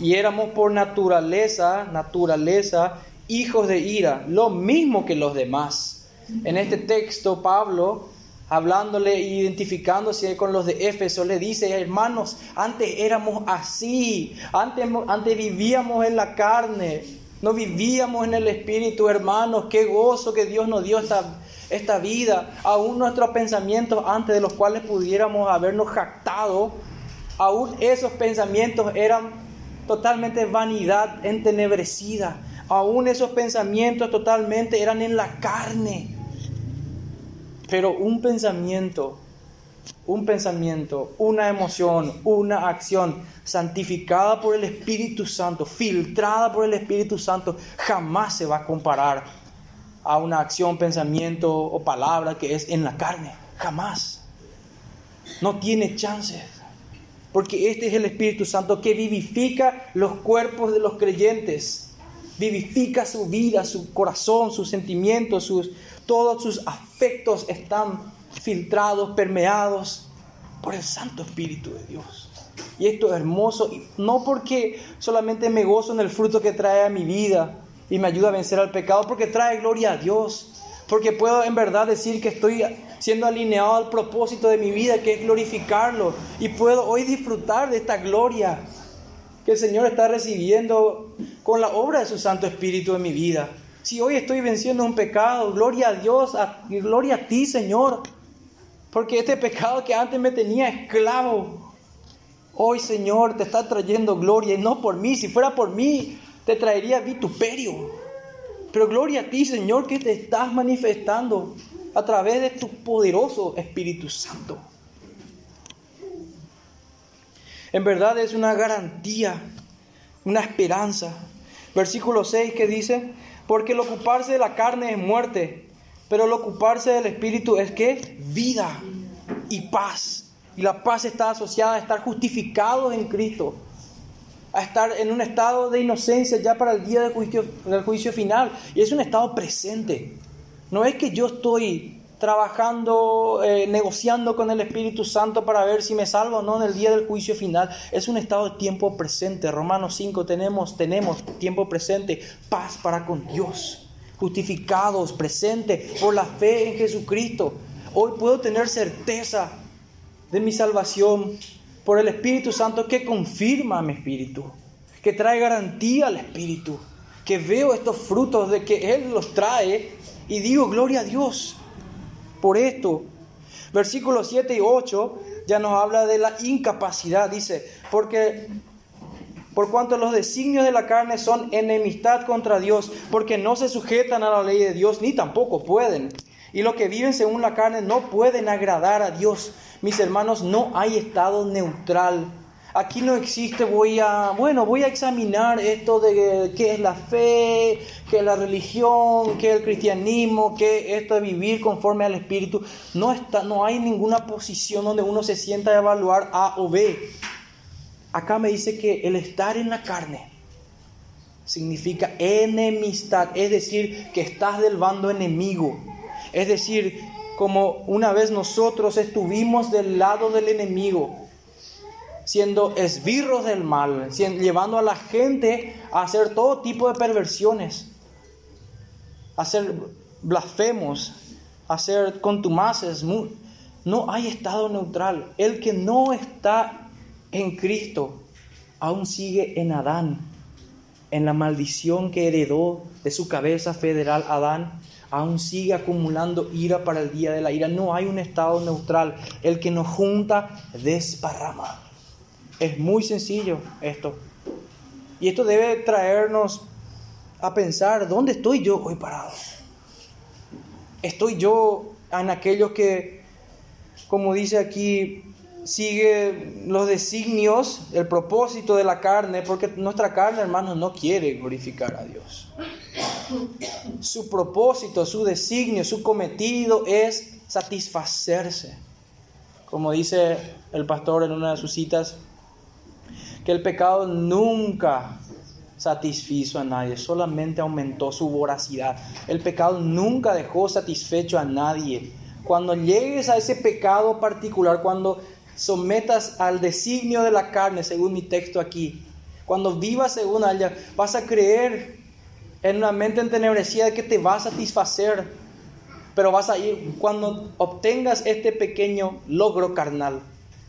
y éramos por naturaleza, naturaleza, hijos de ira, lo mismo que los demás. En este texto, Pablo, hablándole e identificándose con los de Éfeso, le dice, hermanos, antes éramos así, antes, antes vivíamos en la carne, no vivíamos en el Espíritu, hermanos, qué gozo que Dios nos dio esta, esta vida, aún nuestros pensamientos antes de los cuales pudiéramos habernos jactado, aún esos pensamientos eran totalmente vanidad entenebrecida. Aún esos pensamientos totalmente eran en la carne. Pero un pensamiento, un pensamiento, una emoción, una acción santificada por el Espíritu Santo, filtrada por el Espíritu Santo, jamás se va a comparar a una acción, pensamiento o palabra que es en la carne. Jamás. No tiene chances. Porque este es el Espíritu Santo que vivifica los cuerpos de los creyentes. Vivifica su vida, su corazón, sus sentimientos, sus, todos sus afectos están filtrados, permeados por el Santo Espíritu de Dios. Y esto es hermoso, no porque solamente me gozo en el fruto que trae a mi vida y me ayuda a vencer al pecado, porque trae gloria a Dios, porque puedo en verdad decir que estoy siendo alineado al propósito de mi vida, que es glorificarlo. Y puedo hoy disfrutar de esta gloria. que el Señor está recibiendo con la obra de su Santo Espíritu en mi vida. Si hoy estoy venciendo un pecado, gloria a Dios, gloria a ti, Señor. Porque este pecado que antes me tenía esclavo, hoy, Señor, te está trayendo gloria. Y no por mí, si fuera por mí, te traería vituperio. Pero gloria a ti, Señor, que te estás manifestando a través de tu poderoso Espíritu Santo. En verdad es una garantía, una esperanza. Versículo 6 que dice, porque el ocuparse de la carne es muerte, pero el ocuparse del Espíritu es que vida y paz. Y la paz está asociada a estar justificados en Cristo, a estar en un estado de inocencia ya para el día del juicio, del juicio final. Y es un estado presente. No es que yo estoy trabajando, eh, negociando con el Espíritu Santo para ver si me salvo o no en el día del juicio final. Es un estado de tiempo presente. Romanos 5 tenemos, tenemos tiempo presente, paz para con Dios, justificados, presente por la fe en Jesucristo. Hoy puedo tener certeza de mi salvación por el Espíritu Santo que confirma mi espíritu, que trae garantía al espíritu, que veo estos frutos de que Él los trae y digo, gloria a Dios por esto. Versículos 7 y 8 ya nos habla de la incapacidad, dice, porque por cuanto los designios de la carne son enemistad contra Dios, porque no se sujetan a la ley de Dios, ni tampoco pueden. Y los que viven según la carne no pueden agradar a Dios. Mis hermanos, no hay estado neutral Aquí no existe, voy a, bueno, voy a examinar esto de qué es la fe, qué es la religión, qué es el cristianismo, qué es esto de vivir conforme al Espíritu. No, está, no hay ninguna posición donde uno se sienta a evaluar A o B. Acá me dice que el estar en la carne significa enemistad, es decir, que estás del bando enemigo. Es decir, como una vez nosotros estuvimos del lado del enemigo, siendo esbirros del mal, llevando a la gente a hacer todo tipo de perversiones, a ser blasfemos, a ser contumaces. No hay estado neutral. El que no está en Cristo aún sigue en Adán, en la maldición que heredó de su cabeza federal Adán aún sigue acumulando ira para el día de la ira. No hay un estado neutral. El que nos junta desparrama. Es muy sencillo esto. Y esto debe traernos a pensar, ¿dónde estoy yo hoy parado? ¿Estoy yo en aquellos que, como dice aquí, sigue los designios, el propósito de la carne? Porque nuestra carne, hermanos, no quiere glorificar a Dios. Su propósito, su designio, su cometido es satisfacerse. Como dice el pastor en una de sus citas, que el pecado nunca satisfizo a nadie, solamente aumentó su voracidad. El pecado nunca dejó satisfecho a nadie. Cuando llegues a ese pecado particular, cuando sometas al designio de la carne, según mi texto aquí, cuando vivas según ella, vas a creer en una mente entenebrecida que te va a satisfacer, pero vas a ir, cuando obtengas este pequeño logro carnal,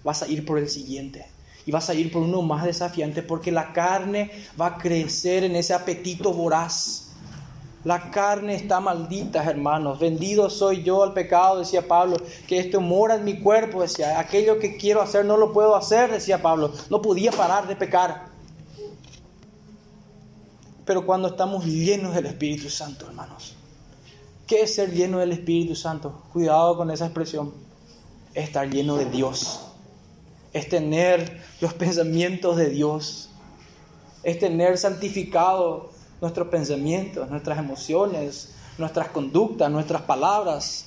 vas a ir por el siguiente y vas a ir por uno más desafiante porque la carne va a crecer en ese apetito voraz. La carne está maldita, hermanos. Vendido soy yo al pecado, decía Pablo, que esto mora en mi cuerpo, decía. Aquello que quiero hacer no lo puedo hacer, decía Pablo. No podía parar de pecar. Pero cuando estamos llenos del Espíritu Santo, hermanos. ¿Qué es ser lleno del Espíritu Santo? Cuidado con esa expresión. Estar lleno de Dios es tener los pensamientos de Dios, es tener santificado nuestros pensamientos, nuestras emociones, nuestras conductas, nuestras palabras.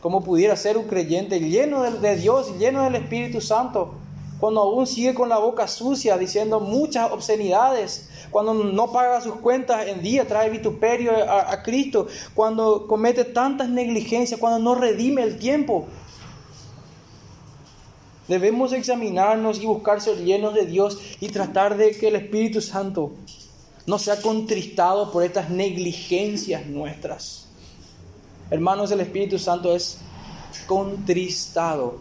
¿Cómo pudiera ser un creyente lleno de, Dios, lleno del Espíritu Santo, cuando aún sigue con la boca sucia diciendo muchas obscenidades, cuando no paga sus cuentas en día, trae vituperio a, a Cristo, cuando comete tantas negligencias, cuando no redime el tiempo, Debemos examinarnos y buscar ser llenos de Dios y tratar de que el Espíritu Santo no sea contristado por estas negligencias nuestras. Hermanos, el Espíritu Santo es contristado,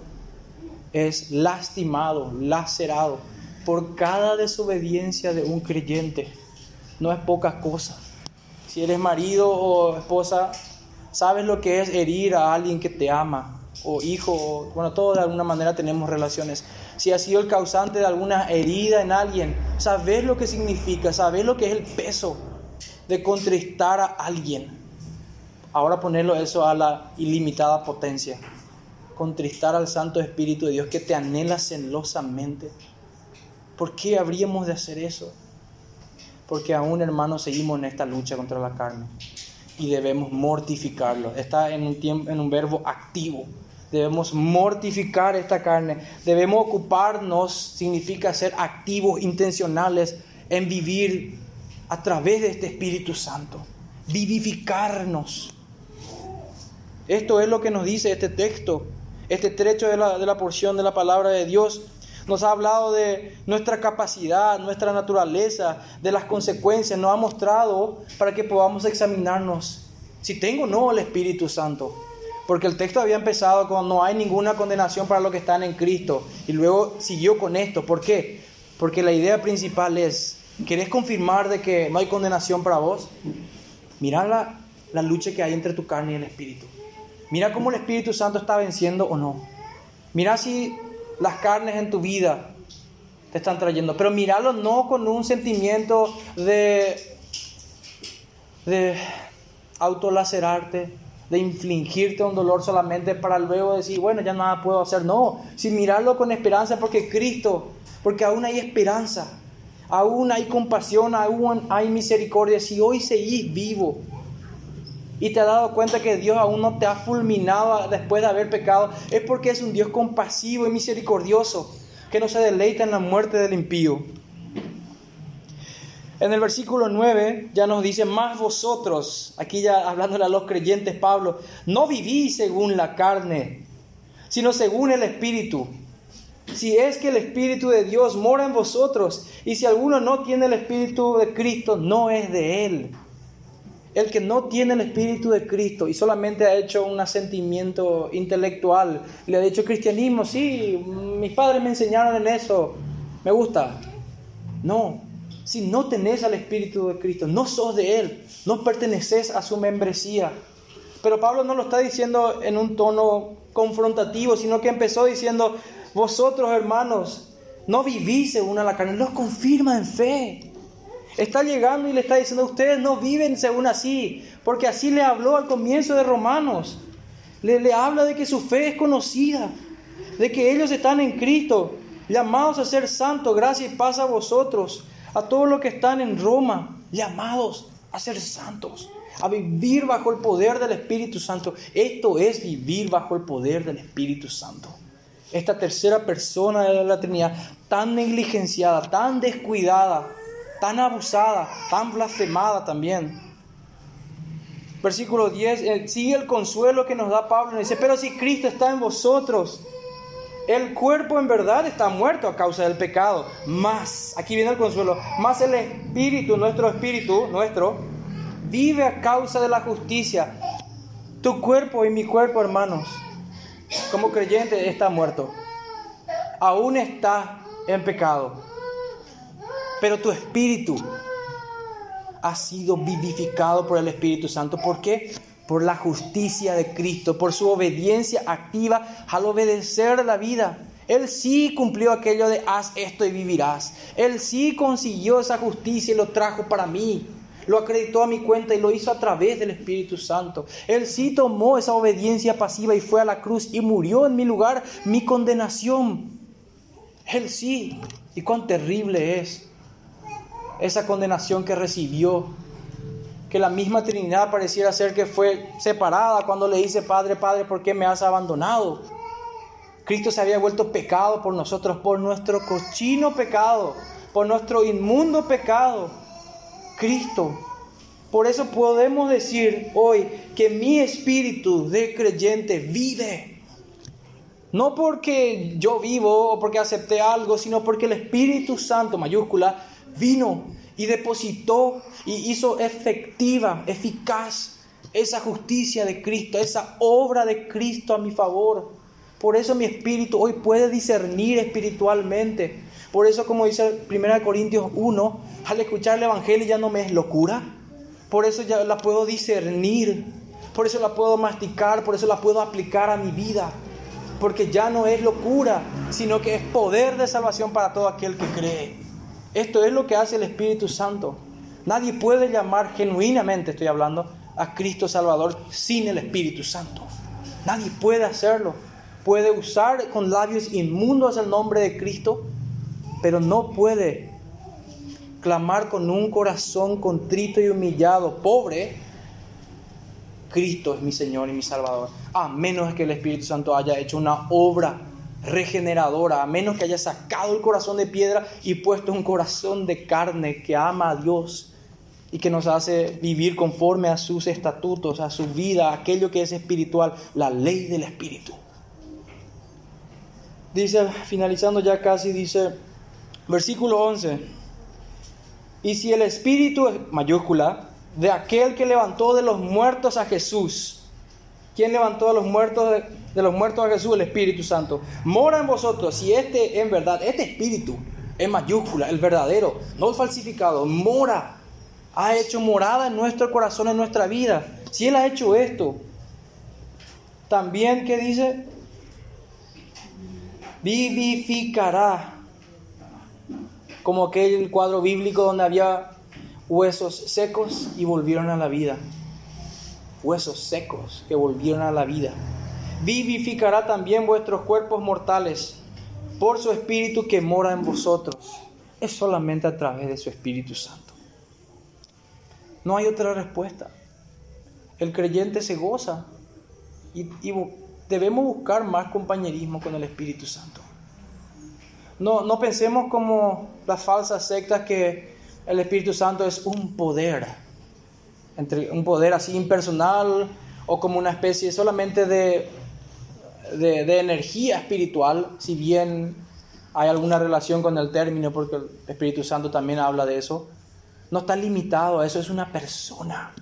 es lastimado, lacerado por cada desobediencia de un creyente. No es poca cosa. Si eres marido o esposa, sabes lo que es herir a alguien que te ama, o hijo, bueno, todos de alguna manera tenemos relaciones. Si has sido el causante de alguna herida en alguien, sabes lo que significa, sabes lo que es el peso de contristar a alguien. Ahora ponerlo eso a la ilimitada potencia. Contristar al Santo Espíritu de Dios que te anhela celosamente. ¿Por qué habríamos de hacer eso? Porque aún, hermanos, seguimos en esta lucha contra la carne y debemos mortificarlo. Está en un, tiempo, en un verbo activo. Debemos mortificar esta carne. Debemos ocuparnos, significa ser activos, intencionales en vivir a través de este Espíritu Santo. Vivificarnos. Esto es lo que nos dice este texto, este trecho de la, de la porción de la palabra de Dios. Nos ha hablado de nuestra capacidad, nuestra naturaleza, de las consecuencias. Nos ha mostrado para que podamos examinarnos si tengo o no el Espíritu Santo. Porque el texto había empezado con no hay ninguna condenación para los que están en Cristo. Y luego siguió con esto. ¿Por qué? Porque la idea principal es, ¿querés confirmar de que no hay condenación para vos? Mira la, la lucha que hay entre tu carne y el Espíritu. Mira cómo el Espíritu Santo está venciendo o no. Mira si las carnes en tu vida te están trayendo. Pero míralo no con un sentimiento de, de autolacerarte, de infligirte un dolor solamente para luego decir, bueno, ya nada puedo hacer. No, si mirarlo con esperanza porque Cristo, porque aún hay esperanza, aún hay compasión, aún hay misericordia. Si hoy seguís vivo, y te has dado cuenta que Dios aún no te ha fulminado después de haber pecado, es porque es un Dios compasivo y misericordioso, que no se deleita en la muerte del impío. En el versículo 9 ya nos dice, más vosotros, aquí ya hablándole a los creyentes Pablo, no vivís según la carne, sino según el Espíritu. Si es que el Espíritu de Dios mora en vosotros, y si alguno no tiene el Espíritu de Cristo, no es de Él. El que no tiene el Espíritu de Cristo y solamente ha hecho un asentimiento intelectual, le ha dicho cristianismo, sí, mis padres me enseñaron en eso, me gusta. No, si no tenés al Espíritu de Cristo, no sos de Él, no perteneces a su membresía. Pero Pablo no lo está diciendo en un tono confrontativo, sino que empezó diciendo, vosotros hermanos, no vivís según la carne, los confirma en fe. Está llegando y le está diciendo, ustedes no viven según así, porque así le habló al comienzo de Romanos. Le, le habla de que su fe es conocida, de que ellos están en Cristo, llamados a ser santos, gracia y paz a vosotros, a todos los que están en Roma, llamados a ser santos, a vivir bajo el poder del Espíritu Santo. Esto es vivir bajo el poder del Espíritu Santo. Esta tercera persona de la Trinidad, tan negligenciada, tan descuidada, tan abusada, tan blasfemada también. Versículo 10, eh, sigue el consuelo que nos da Pablo. Dice, pero si Cristo está en vosotros, el cuerpo en verdad está muerto a causa del pecado. Más, aquí viene el consuelo, más el espíritu, nuestro espíritu, nuestro, vive a causa de la justicia. Tu cuerpo y mi cuerpo, hermanos, como creyente, está muerto. Aún está en pecado pero tu espíritu ha sido vivificado por el Espíritu Santo. ¿Por qué? Por la justicia de Cristo, por su obediencia activa al obedecer la vida. Él sí cumplió aquello de haz esto y vivirás. Él sí consiguió esa justicia y lo trajo para mí. Lo acreditó a mi cuenta y lo hizo a través del Espíritu Santo. Él sí tomó esa obediencia pasiva y fue a la cruz y murió en mi lugar, mi condenación. Él sí. Y cuán terrible es esa condenación que recibió, que la misma Trinidad pareciera ser que fue separada cuando le dice, Padre, Padre, ¿por qué me has abandonado? Cristo se había vuelto pecado por nosotros, por nuestro cochino pecado, por nuestro inmundo pecado. Cristo. Por eso podemos decir hoy que mi espíritu de creyente vive. No porque yo vivo o porque acepté algo, sino porque el Espíritu Santo, mayúscula, vino y depositó y hizo efectiva, eficaz esa justicia de Cristo, esa obra de Cristo a mi favor. Por eso mi espíritu hoy puede discernir espiritualmente, Por eso, como dice 1 Corintios 1, al escuchar el Evangelio ya no me es locura. Por eso ya la puedo discernir. Por eso la puedo masticar. Por eso la puedo aplicar a mi vida. Porque ya no es locura, sino que es poder de salvación para todo aquel que cree. Esto es lo que hace el Espíritu Santo. Nadie puede llamar genuinamente, estoy hablando, a Cristo Salvador sin el Espíritu Santo. Nadie puede hacerlo. Puede usar con labios inmundos el nombre de Cristo, pero no puede clamar con un corazón contrito y humillado, pobre, Cristo es mi Señor y mi Salvador. A menos que el Espíritu Santo haya hecho una obra regeneradora, a menos que haya sacado el corazón de piedra y puesto un corazón de carne que ama a Dios y que nos hace vivir conforme a sus estatutos, a su vida, aquello que es espiritual, la ley del Espíritu. Dice, finalizando ya casi, dice, versículo 11, y si el Espíritu, mayúscula, de aquel que levantó de los muertos a Jesús, ¿quién levantó de los muertos de, los muertos a Jesús? El Espíritu Santo. Mora en vosotros, si este en verdad, este Espíritu, en mayúscula, el verdadero, no el falsificado, mora ha hecho morada en nuestro corazón, en nuestra vida. Si Él ha hecho esto, también, ¿qué dice? Vivificará. Como aquel cuadro bíblico donde había huesos secos y volvieron a la vida. Huesos secos que volvieron a la vida. Vivificará también vuestros cuerpos mortales por su Espíritu que mora en vosotros. Es solamente a través de su Espíritu Santo. No hay otra respuesta. El creyente se goza y, debemos buscar más compañerismo con el Espíritu Santo. No, no pensemos como las falsas sectas que el Espíritu Santo es un poder, entre, un poder así impersonal o como una especie solamente de, de, energía espiritual, si bien hay alguna relación con el término, porque el Espíritu Santo también habla de eso no está limitado a eso, es una persona.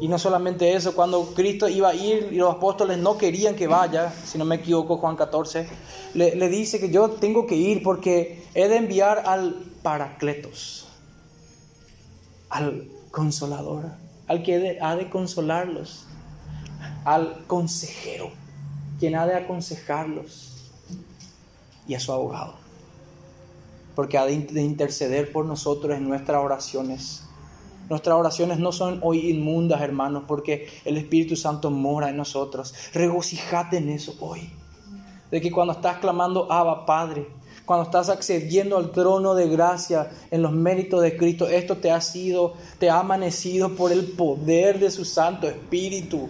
Y no solamente eso, cuando Cristo iba a ir y los apóstoles no querían que vaya, si no me equivoco, Juan 14, le, dice que yo tengo que ir porque he de enviar al Paracletos, al Consolador, al que ha de consolarlos, al consejero, quien ha de aconsejarlos y a su abogado porque ha de interceder por nosotros en nuestras oraciones. Nuestras oraciones no son hoy inmundas, hermanos, porque el Espíritu Santo mora en nosotros. Regocijate en eso hoy. De que cuando estás clamando, Abba, Padre, cuando estás accediendo al trono de gracia en los méritos de Cristo, esto te ha sido, te ha amanecido por el poder de su Santo Espíritu.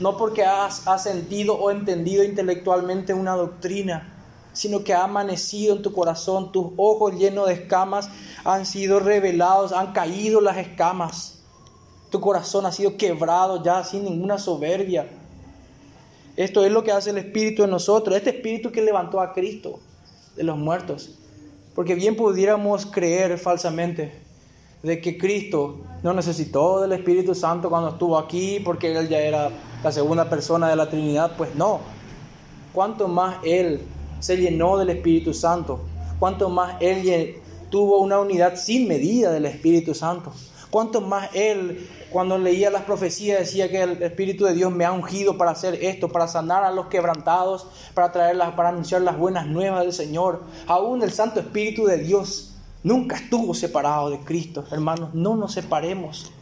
No porque has, has sentido o entendido intelectualmente una doctrina, sino que ha amanecido en tu corazón, tus ojos llenos de escamas han sido revelados, han caído las escamas. Tu corazón ha sido quebrado ya sin ninguna soberbia. Esto es lo que hace el Espíritu en nosotros, este Espíritu que levantó a Cristo de los muertos. Porque bien pudiéramos creer falsamente de que Cristo no necesitó del Espíritu Santo cuando estuvo aquí porque Él ya era la segunda persona de la Trinidad. Pues no. Cuanto más Él se llenó del Espíritu Santo, cuanto más Él tuvo una unidad sin medida del Espíritu Santo. Cuanto más Él, cuando leía las profecías, decía que el Espíritu de Dios me ha ungido para hacer esto, para sanar a los quebrantados, para, traerlas, para anunciar las buenas nuevas del Señor. Aún el Santo Espíritu de Dios nunca estuvo separado de Cristo. Hermanos, no nos separemos.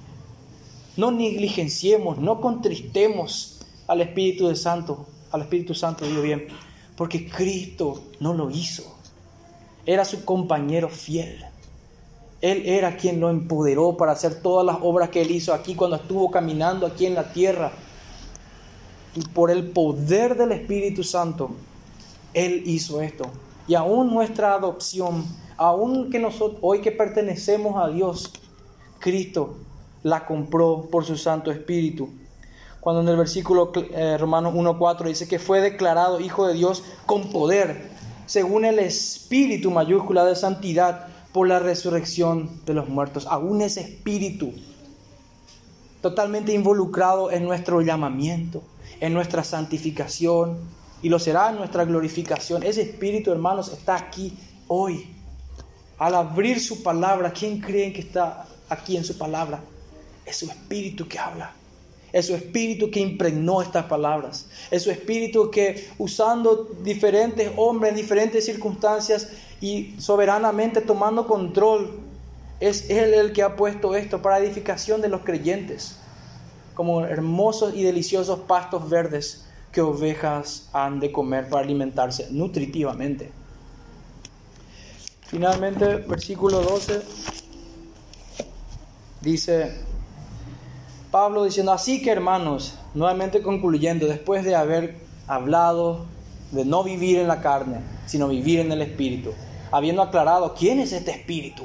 No negligenciemos, no contristemos al Espíritu de Santo, al Espíritu Santo, digo bien porque Cristo no lo hizo. Era su compañero fiel. Él era quien lo empoderó para hacer todas las obras que él hizo aquí cuando estuvo caminando aquí en la tierra. Y por el poder del Espíritu Santo, Él hizo esto. Y aún nuestra adopción, aún que nosotros hoy que pertenecemos a Dios, Cristo la compró por su Santo Espíritu cuando en el versículo eh, Romanos 1.4 dice que fue declarado Hijo de Dios con poder, según el Espíritu mayúscula de santidad, por la resurrección de los muertos. Aún ese Espíritu, totalmente involucrado en nuestro llamamiento, en nuestra santificación, y lo será en nuestra glorificación. Ese Espíritu, hermanos, está aquí hoy, al abrir su palabra, ¿quién creen que está aquí en su palabra? Es su espíritu que habla. Es su espíritu que impregnó estas palabras. Es su espíritu que usando diferentes hombres en diferentes circunstancias y soberanamente tomando control, es Él el que ha puesto esto para edificación de los creyentes, como hermosos y deliciosos pastos verdes que ovejas han de comer para alimentarse nutritivamente. Finalmente, versículo 12 dice, Pablo diciendo, así que hermanos, nuevamente concluyendo, después de haber hablado de no vivir en la carne, sino vivir en el Espíritu, habiendo aclarado quién es este Espíritu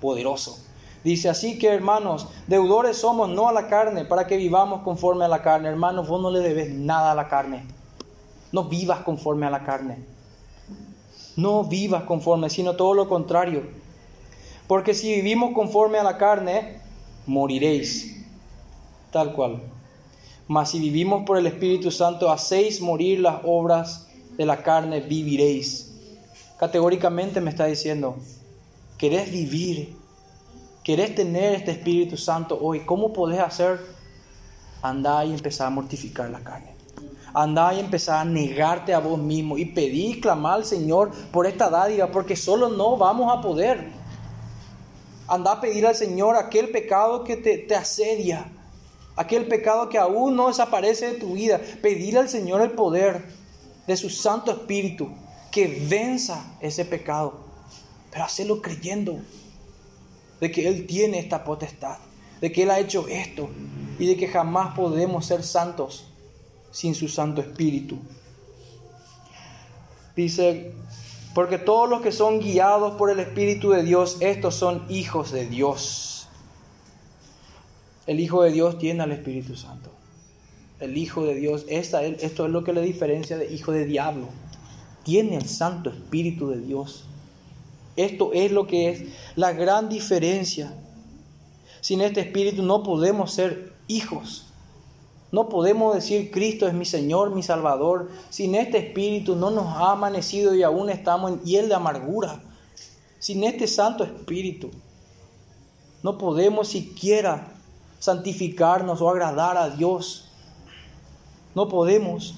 poderoso. Dice, así que hermanos, deudores somos no a la carne, para que vivamos conforme a la carne. Hermanos, vos no le debes nada a la carne. No vivas conforme a la carne. No vivas conforme, sino todo lo contrario. Porque si vivimos conforme a la carne, moriréis tal cual. Mas si vivimos por el Espíritu Santo, hacéis morir las obras de la carne, viviréis. Categóricamente me está diciendo, ¿querés vivir? ¿Querés tener este Espíritu Santo hoy? ¿Cómo podés hacer? Andá y empezar a mortificar la carne. Andá y empezar a negarte a vos mismo y pedí clamar al Señor por esta dádiva, porque solo no vamos a poder. Anda a pedir al Señor aquel pecado que te, te asedia aquel pecado que aún no desaparece de tu vida, pedirle al Señor el poder de su Santo Espíritu que venza ese pecado, pero hacerlo creyendo de que Él tiene esta potestad, de que Él ha hecho esto y de que jamás podemos ser santos sin su Santo Espíritu. Dice, porque todos los que son guiados por el Espíritu de Dios, estos son hijos de Dios. El Hijo de Dios tiene al Espíritu Santo. El Hijo de Dios, esta, esto es lo que le diferencia de hijo de diablo. Tiene el Santo Espíritu de Dios. Esto es lo que es la gran diferencia. Sin este Espíritu no podemos ser hijos. No podemos decir Cristo es mi Señor, mi Salvador. Sin este Espíritu no nos ha amanecido y aún estamos en hiel de amargura. Sin este Santo Espíritu no podemos siquiera santificarnos o agradar a Dios. No podemos.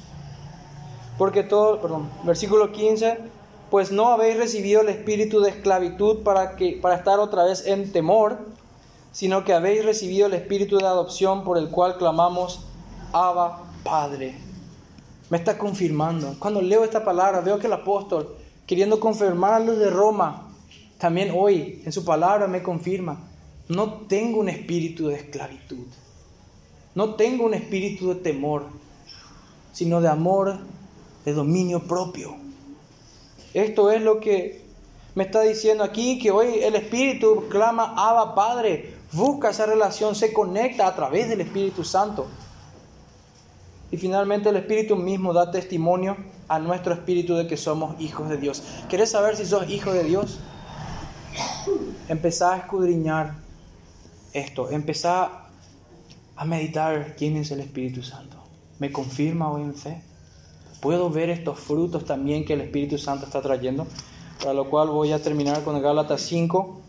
Porque todo, perdón, versículo 15, pues no habéis recibido el espíritu de esclavitud para, que, para estar otra vez en temor, sino que habéis recibido el espíritu de adopción por el cual clamamos, Abba, Padre. Me está confirmando. Cuando leo esta palabra, veo que el apóstol, queriendo confirmar a los de Roma, también hoy en su palabra me confirma no tengo un espíritu de esclavitud. No tengo un espíritu de temor, sino de amor, de dominio propio. Esto es lo que me está diciendo aquí, que hoy el Espíritu clama, Abba Padre, busca esa relación, se conecta a través del Espíritu Santo. Y finalmente el Espíritu mismo da testimonio a nuestro espíritu de que somos hijos de Dios. ¿Quieres saber si sos hijo de Dios? Empezá a escudriñar esto, empezá a meditar quién es el Espíritu Santo. ¿Me confirma hoy en fe? ¿Puedo ver estos frutos también que el Espíritu Santo está trayendo? Para lo cual voy a terminar con Gálatas 5,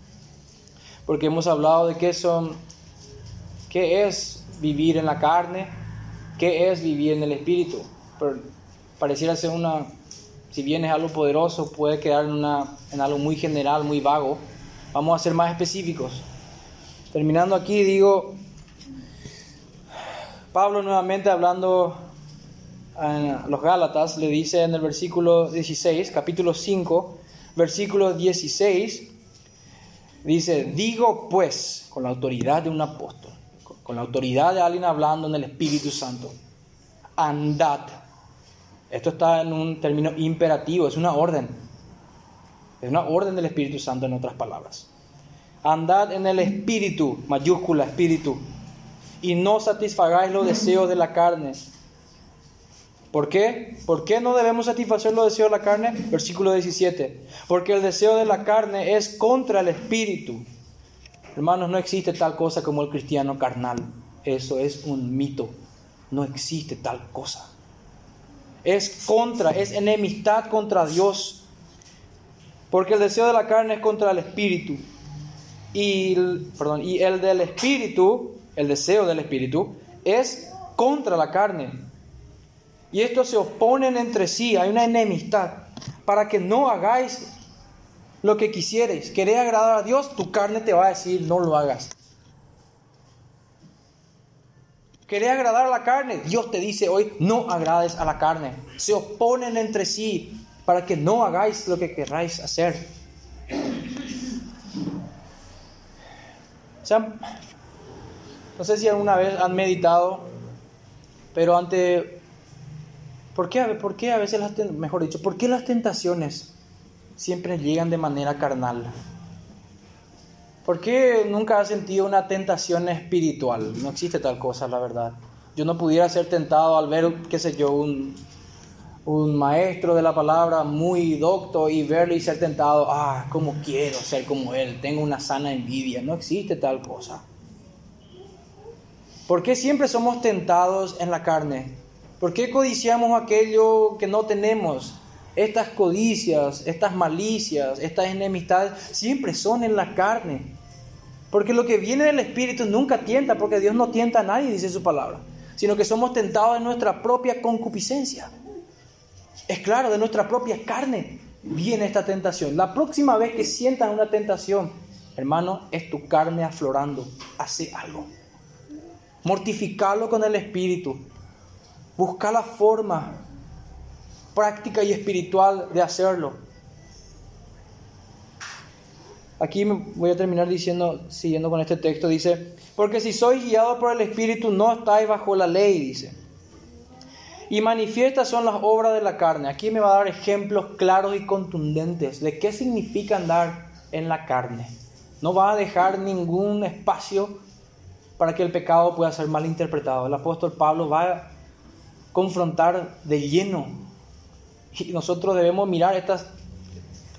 porque hemos hablado de qué son, qué es vivir en la carne, qué es vivir en el Espíritu. Pero pareciera ser una, si bien es algo poderoso, puede quedar en, una, en algo muy general, muy vago. Vamos a ser más específicos. Terminando aquí, digo, Pablo nuevamente hablando a los Gálatas, le dice en el versículo 16, capítulo 5, versículo 16, dice, digo pues, con la autoridad de un apóstol, con la autoridad de alguien hablando en el Espíritu Santo, andad. Esto está en un término imperativo, es una orden. Es una orden del Espíritu Santo en otras palabras. Andad en el espíritu, mayúscula espíritu, y no satisfagáis los deseos de la carne. ¿Por qué? ¿Por qué no debemos satisfacer los deseos de la carne? Versículo 17. Porque el deseo de la carne es contra el espíritu. Hermanos, no existe tal cosa como el cristiano carnal. Eso es un mito. No existe tal cosa. Es contra, es enemistad contra Dios. Porque el deseo de la carne es contra el espíritu. Y perdón, y el del espíritu, el deseo del espíritu, es contra la carne. Y estos se oponen entre sí, hay una enemistad. Para que no hagáis lo que quisierais. Querés agradar a Dios, tu carne te va a decir no lo hagas. Querés agradar a la carne, Dios te dice hoy no agrades a la carne. Se oponen entre sí para que no hagáis lo que querráis hacer. No sé si alguna vez han meditado, pero ante, ¿por qué, por qué a veces las, mejor dicho, por qué las tentaciones siempre llegan de manera carnal? ¿Por qué nunca has sentido una tentación espiritual? No existe tal cosa, la verdad. Yo no pudiera ser tentado al ver, qué sé yo, un, un maestro de la palabra muy docto y verlo y ser tentado, ah, como quiero ser como él, tengo una sana envidia. No existe tal cosa. ¿Por qué siempre somos tentados en la carne? ¿Por qué codiciamos aquello que no tenemos? Estas codicias, estas malicias, estas enemistades siempre son en la carne. Porque lo que viene del Espíritu nunca tienta, porque Dios no tienta a nadie, dice su palabra, sino que somos tentados en nuestra propia concupiscencia. Es claro, de nuestra propia carne viene esta tentación. La próxima vez que sientas una tentación, hermano, es tu carne aflorando. Hace algo. Mortificarlo con el Espíritu. Busca la forma práctica y espiritual de hacerlo. Aquí voy a terminar diciendo, siguiendo con este texto, dice, porque si sois guiado por el Espíritu no estáis bajo la ley, dice. Y manifiestas son las obras de la carne. Aquí me va a dar ejemplos claros y contundentes de qué significa andar en la carne. No va a dejar ningún espacio para que el pecado pueda ser mal interpretado. El apóstol Pablo va a confrontar de lleno. Y nosotros debemos mirar estas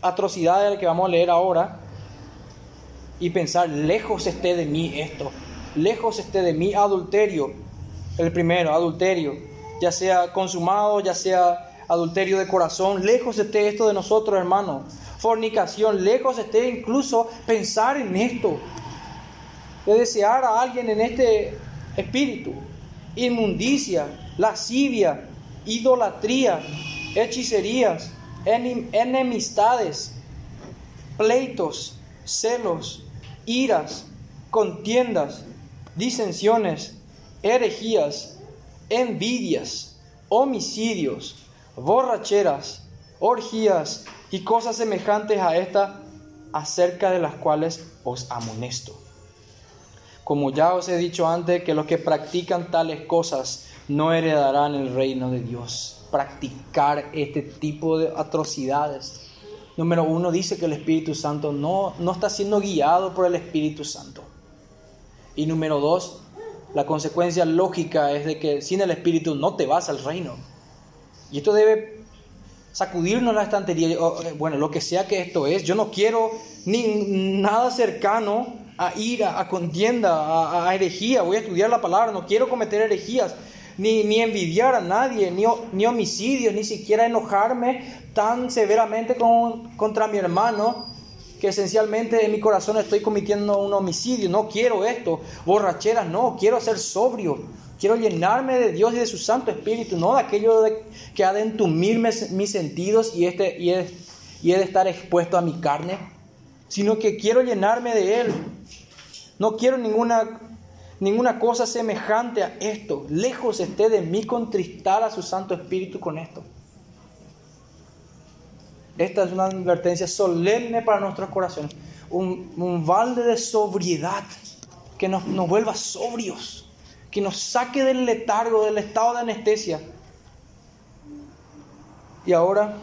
atrocidades que vamos a leer ahora y pensar, lejos esté de mí esto, lejos esté de mí adulterio, el primero, adulterio, ya sea consumado, ya sea adulterio de corazón, lejos esté esto de nosotros, hermano, fornicación, lejos esté incluso pensar en esto, de desear a alguien en este espíritu, inmundicia, lascivia, idolatría, hechicerías, enemistades, pleitos, celos, iras, contiendas, disensiones, herejías, envidias, homicidios, borracheras, orgías y cosas semejantes a esta, acerca de las cuales os amonesto. Como ya os he dicho antes, que los que practican tales cosas no heredarán el reino de Dios. Practicar este tipo de atrocidades Número uno dice que el Espíritu Santo no, no está siendo guiado por el Espíritu Santo. Y número dos, la consecuencia lógica es de que sin el Espíritu no te vas al reino. Y esto debe sacudirnos la estantería. Eh, bueno, lo que sea que esto es, yo no quiero ni nada cercano a ira, a contienda, a, herejía. Voy a estudiar la palabra, no quiero cometer herejías ni, envidiar a nadie, ni, ni homicidios, ni siquiera enojarme tan severamente contra mi hermano que esencialmente en mi corazón estoy cometiendo un homicidio. No quiero esto, borracheras, no, quiero ser sobrio. Quiero llenarme de Dios y de su Santo Espíritu, no de aquello que ha de entumirme mis sentidos y, este, y, y he de estar expuesto a mi carne, sino que quiero llenarme de Él. No quiero ninguna ninguna cosa semejante a esto. Lejos esté de mí contristar a su Santo Espíritu con esto. Esta es una advertencia solemne para nuestros corazones. Un, un balde de sobriedad que nos, vuelva sobrios, que nos saque del letargo, del estado de anestesia. Y ahora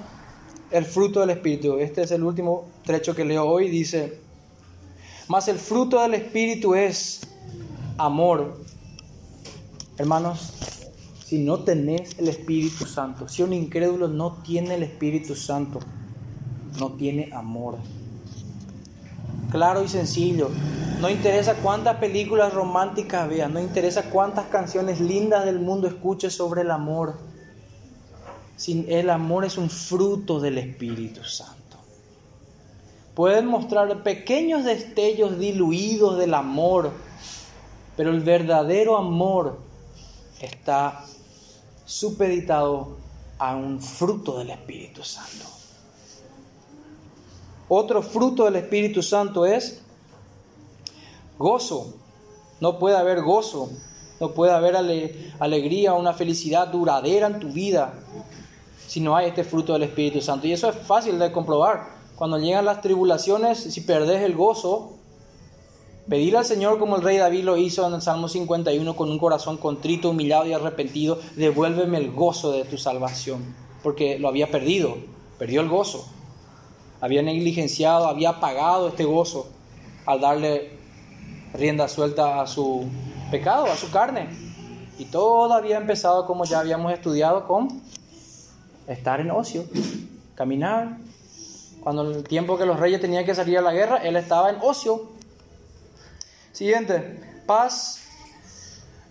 el fruto del Espíritu. Este es el último trecho que leo hoy. Dice, mas el fruto del Espíritu es amor. Hermanos, si no tenés el Espíritu Santo, si un incrédulo no tiene el Espíritu Santo, no tiene amor. Claro y sencillo. No interesa cuántas películas románticas veas, no interesa cuántas canciones lindas del mundo escuches sobre el amor. El amor es un fruto del Espíritu Santo. pueden mostrar pequeños destellos diluidos del amor, pero el verdadero amor está supeditado a un fruto del Espíritu Santo. Otro fruto del Espíritu Santo es gozo. No puede haber gozo, no puede haber alegría, una felicidad duradera en tu vida si no hay este fruto del Espíritu Santo. Y eso es fácil de comprobar. Cuando llegan las tribulaciones, si perdes el gozo, pedir al Señor como el rey David lo hizo en el Salmo 51 con un corazón contrito, humillado y arrepentido, devuélveme el gozo de tu salvación, porque lo había perdido, perdió el gozo. Había negligenciado, había apagado este gozo al darle rienda suelta a su pecado, a su carne. Y todo había empezado, como ya habíamos estudiado, con estar en ocio, caminar. Cuando el tiempo que los reyes tenían que salir a la guerra, él estaba en ocio. Siguiente, paz.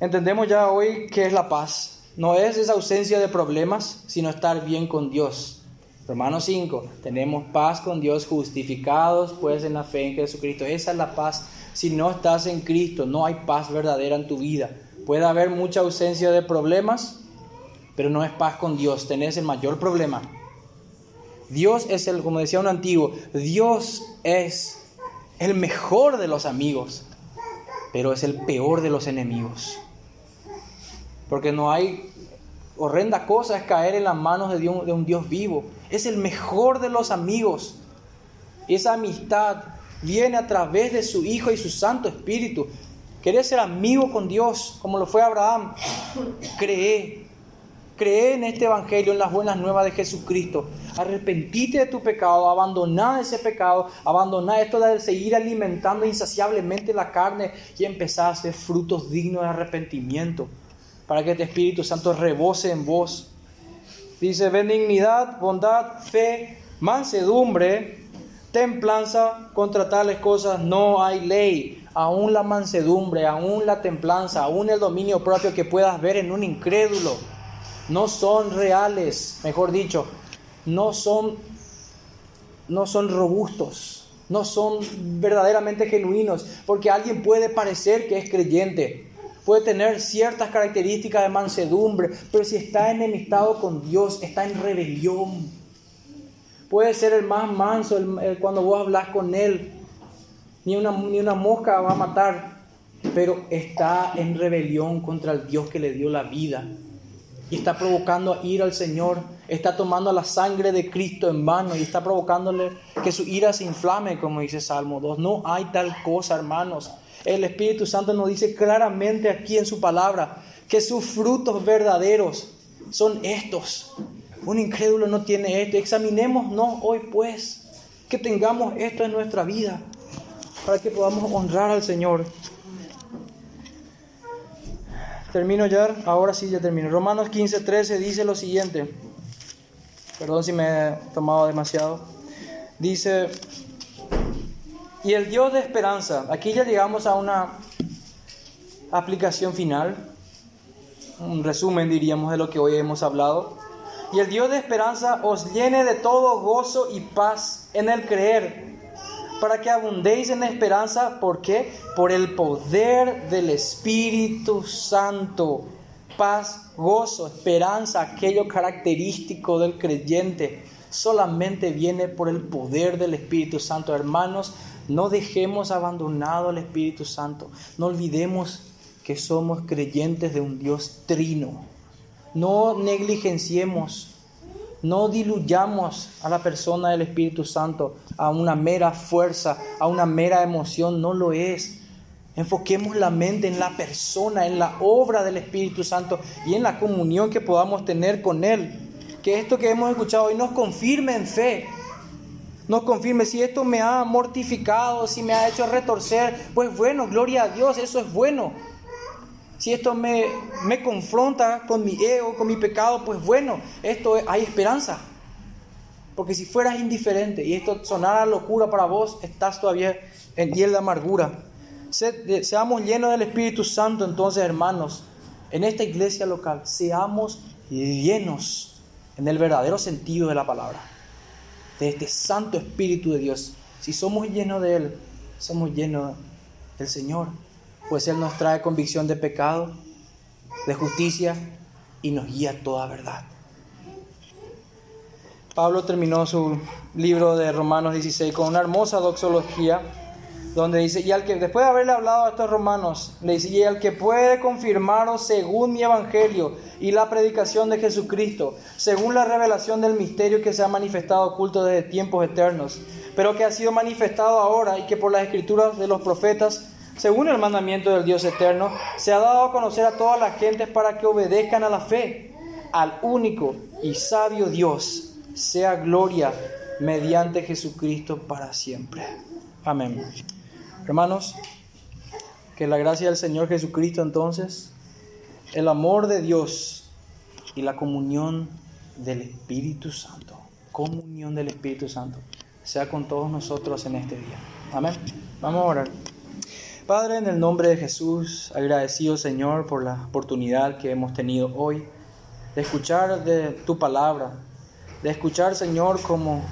Entendemos ya hoy qué es la paz. No es esa ausencia de problemas, sino estar bien con Dios. Romanos 5, tenemos paz con Dios justificados pues en la fe en Jesucristo. Esa es la paz. Si no estás en Cristo, no hay paz verdadera en tu vida. Puede haber mucha ausencia de problemas, pero no es paz con Dios, tenés el mayor problema. Dios es el, como decía un antiguo, Dios es el mejor de los amigos, pero es el peor de los enemigos. Porque no hay horrenda cosa es caer en las manos de, de un Dios vivo. Es el mejor de los amigos. Esa amistad viene a través de su Hijo y su Santo Espíritu. ¿Querés ser amigo con Dios como lo fue Abraham? Cree, Cree en este Evangelio, en las buenas nuevas de Jesucristo. Arrepentite de tu pecado, abandona ese pecado, abandona esto de seguir alimentando insaciablemente la carne y empezar a hacer frutos dignos de arrepentimiento para que este Espíritu Santo rebose en vos. Dice benignidad, bondad, fe, mansedumbre, templanza, contra tales cosas no hay ley. Aún la mansedumbre, aún la templanza, aún el dominio propio que puedas ver en un incrédulo no son reales, mejor dicho, no son, no son robustos, no son verdaderamente genuinos, porque alguien puede parecer que es creyente, puede tener ciertas características de mansedumbre, pero si está enemistado con Dios, está en rebelión. Puede ser el más manso cuando vos hablas con él, ni una mosca va a matar, pero está en rebelión contra el Dios que le dio la vida y está provocando a ir al Señor, está tomando la sangre de Cristo en mano y está provocándole que su ira se inflame, como dice Salmo 2. No hay tal cosa, hermanos. El Espíritu Santo nos dice claramente aquí en su palabra que sus frutos verdaderos son estos. Un incrédulo no tiene esto. Examinémonos hoy pues que tengamos esto en nuestra vida para que podamos honrar al Señor. Termino ya, ahora sí ya termino. Romanos 15, 13 dice lo siguiente. Perdón si me he tomado demasiado. Dice, y el Dios de esperanza, aquí ya llegamos a una aplicación final, un resumen diríamos de lo que hoy hemos hablado. Y el Dios de esperanza os llene de todo gozo y paz en el creer para que abundéis en esperanza. ¿Por qué? Por el poder del Espíritu Santo. Paz, gozo, esperanza, aquello característico del creyente, solamente viene por el poder del Espíritu Santo. Hermanos, no dejemos abandonado al Espíritu Santo. No olvidemos que somos creyentes de un Dios trino. No negligenciemos no diluyamos a la persona del Espíritu Santo a una mera fuerza, a una mera emoción, no lo es. Enfoquemos la mente en la persona, en la obra del Espíritu Santo y en la comunión que podamos tener con Él. Que esto que hemos escuchado hoy nos confirme en fe. Nos confirme si esto me ha mortificado, si me ha hecho retorcer, pues bueno, gloria a Dios, eso es bueno. Si esto me, me confronta con mi ego, con mi pecado, pues bueno, esto hay esperanza. Porque si fueras indiferente y esto sonara locura para vos, estás todavía en hiel de amargura. seamos llenos del Espíritu Santo entonces, hermanos, en esta iglesia local, seamos llenos en el verdadero sentido de la palabra, de este Santo Espíritu de Dios Si somos llenos de Él, somos llenos del Señor, pues Él nos trae convicción de pecado, de justicia y nos guía toda verdad. Pablo terminó su libro de Romanos 16 con una hermosa doxología donde dice, y al que, después de haberle hablado a estos romanos, le dice, y al que puede confirmaros según mi evangelio y la predicación de Jesucristo, según la revelación del misterio que se ha manifestado oculto desde tiempos eternos, pero que ha sido manifestado ahora y que por las escrituras de los profetas, según el mandamiento del Dios eterno, se ha dado a conocer a todas las gentes para que obedezcan a la fe, al único y sabio Dios, sea gloria mediante Jesucristo para siempre. Amén. Hermanos, que la gracia del Señor Jesucristo entonces, el amor de Dios y la comunión del Espíritu Santo, comunión del Espíritu Santo, sea con todos nosotros en este día. Amén. Vamos a orar. Padre, en el nombre de Jesús, agradecido Señor por la oportunidad que hemos tenido hoy de escuchar de tu palabra, de escuchar Señor como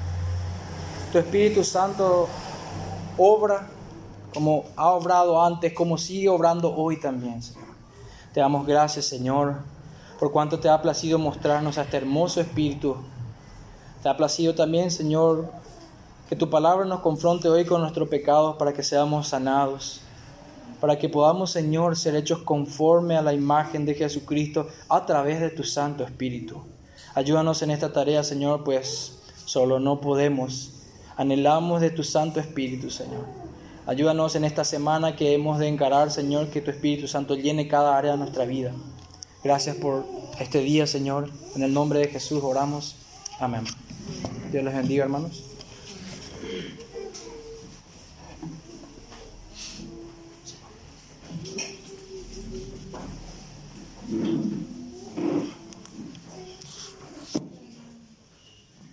tu Espíritu Santo obra como ha obrado antes, como sigue obrando hoy también, Señor. Te damos gracias, Señor, por cuanto te ha placido mostrarnos a este hermoso Espíritu. Te ha placido también, Señor, que tu palabra nos confronte hoy con nuestros pecados para que seamos sanados, para que podamos, Señor, ser hechos conforme a la imagen de Jesucristo a través de tu Santo Espíritu. Ayúdanos en esta tarea, Señor, pues solo no podemos. Anhelamos de tu Santo Espíritu, Señor. Ayúdanos en esta semana que hemos de encarar, Señor, que tu Espíritu Santo llene cada área de nuestra vida. Gracias por este día, Señor. En el nombre de Jesús oramos. Amén. Dios les bendiga, hermanos.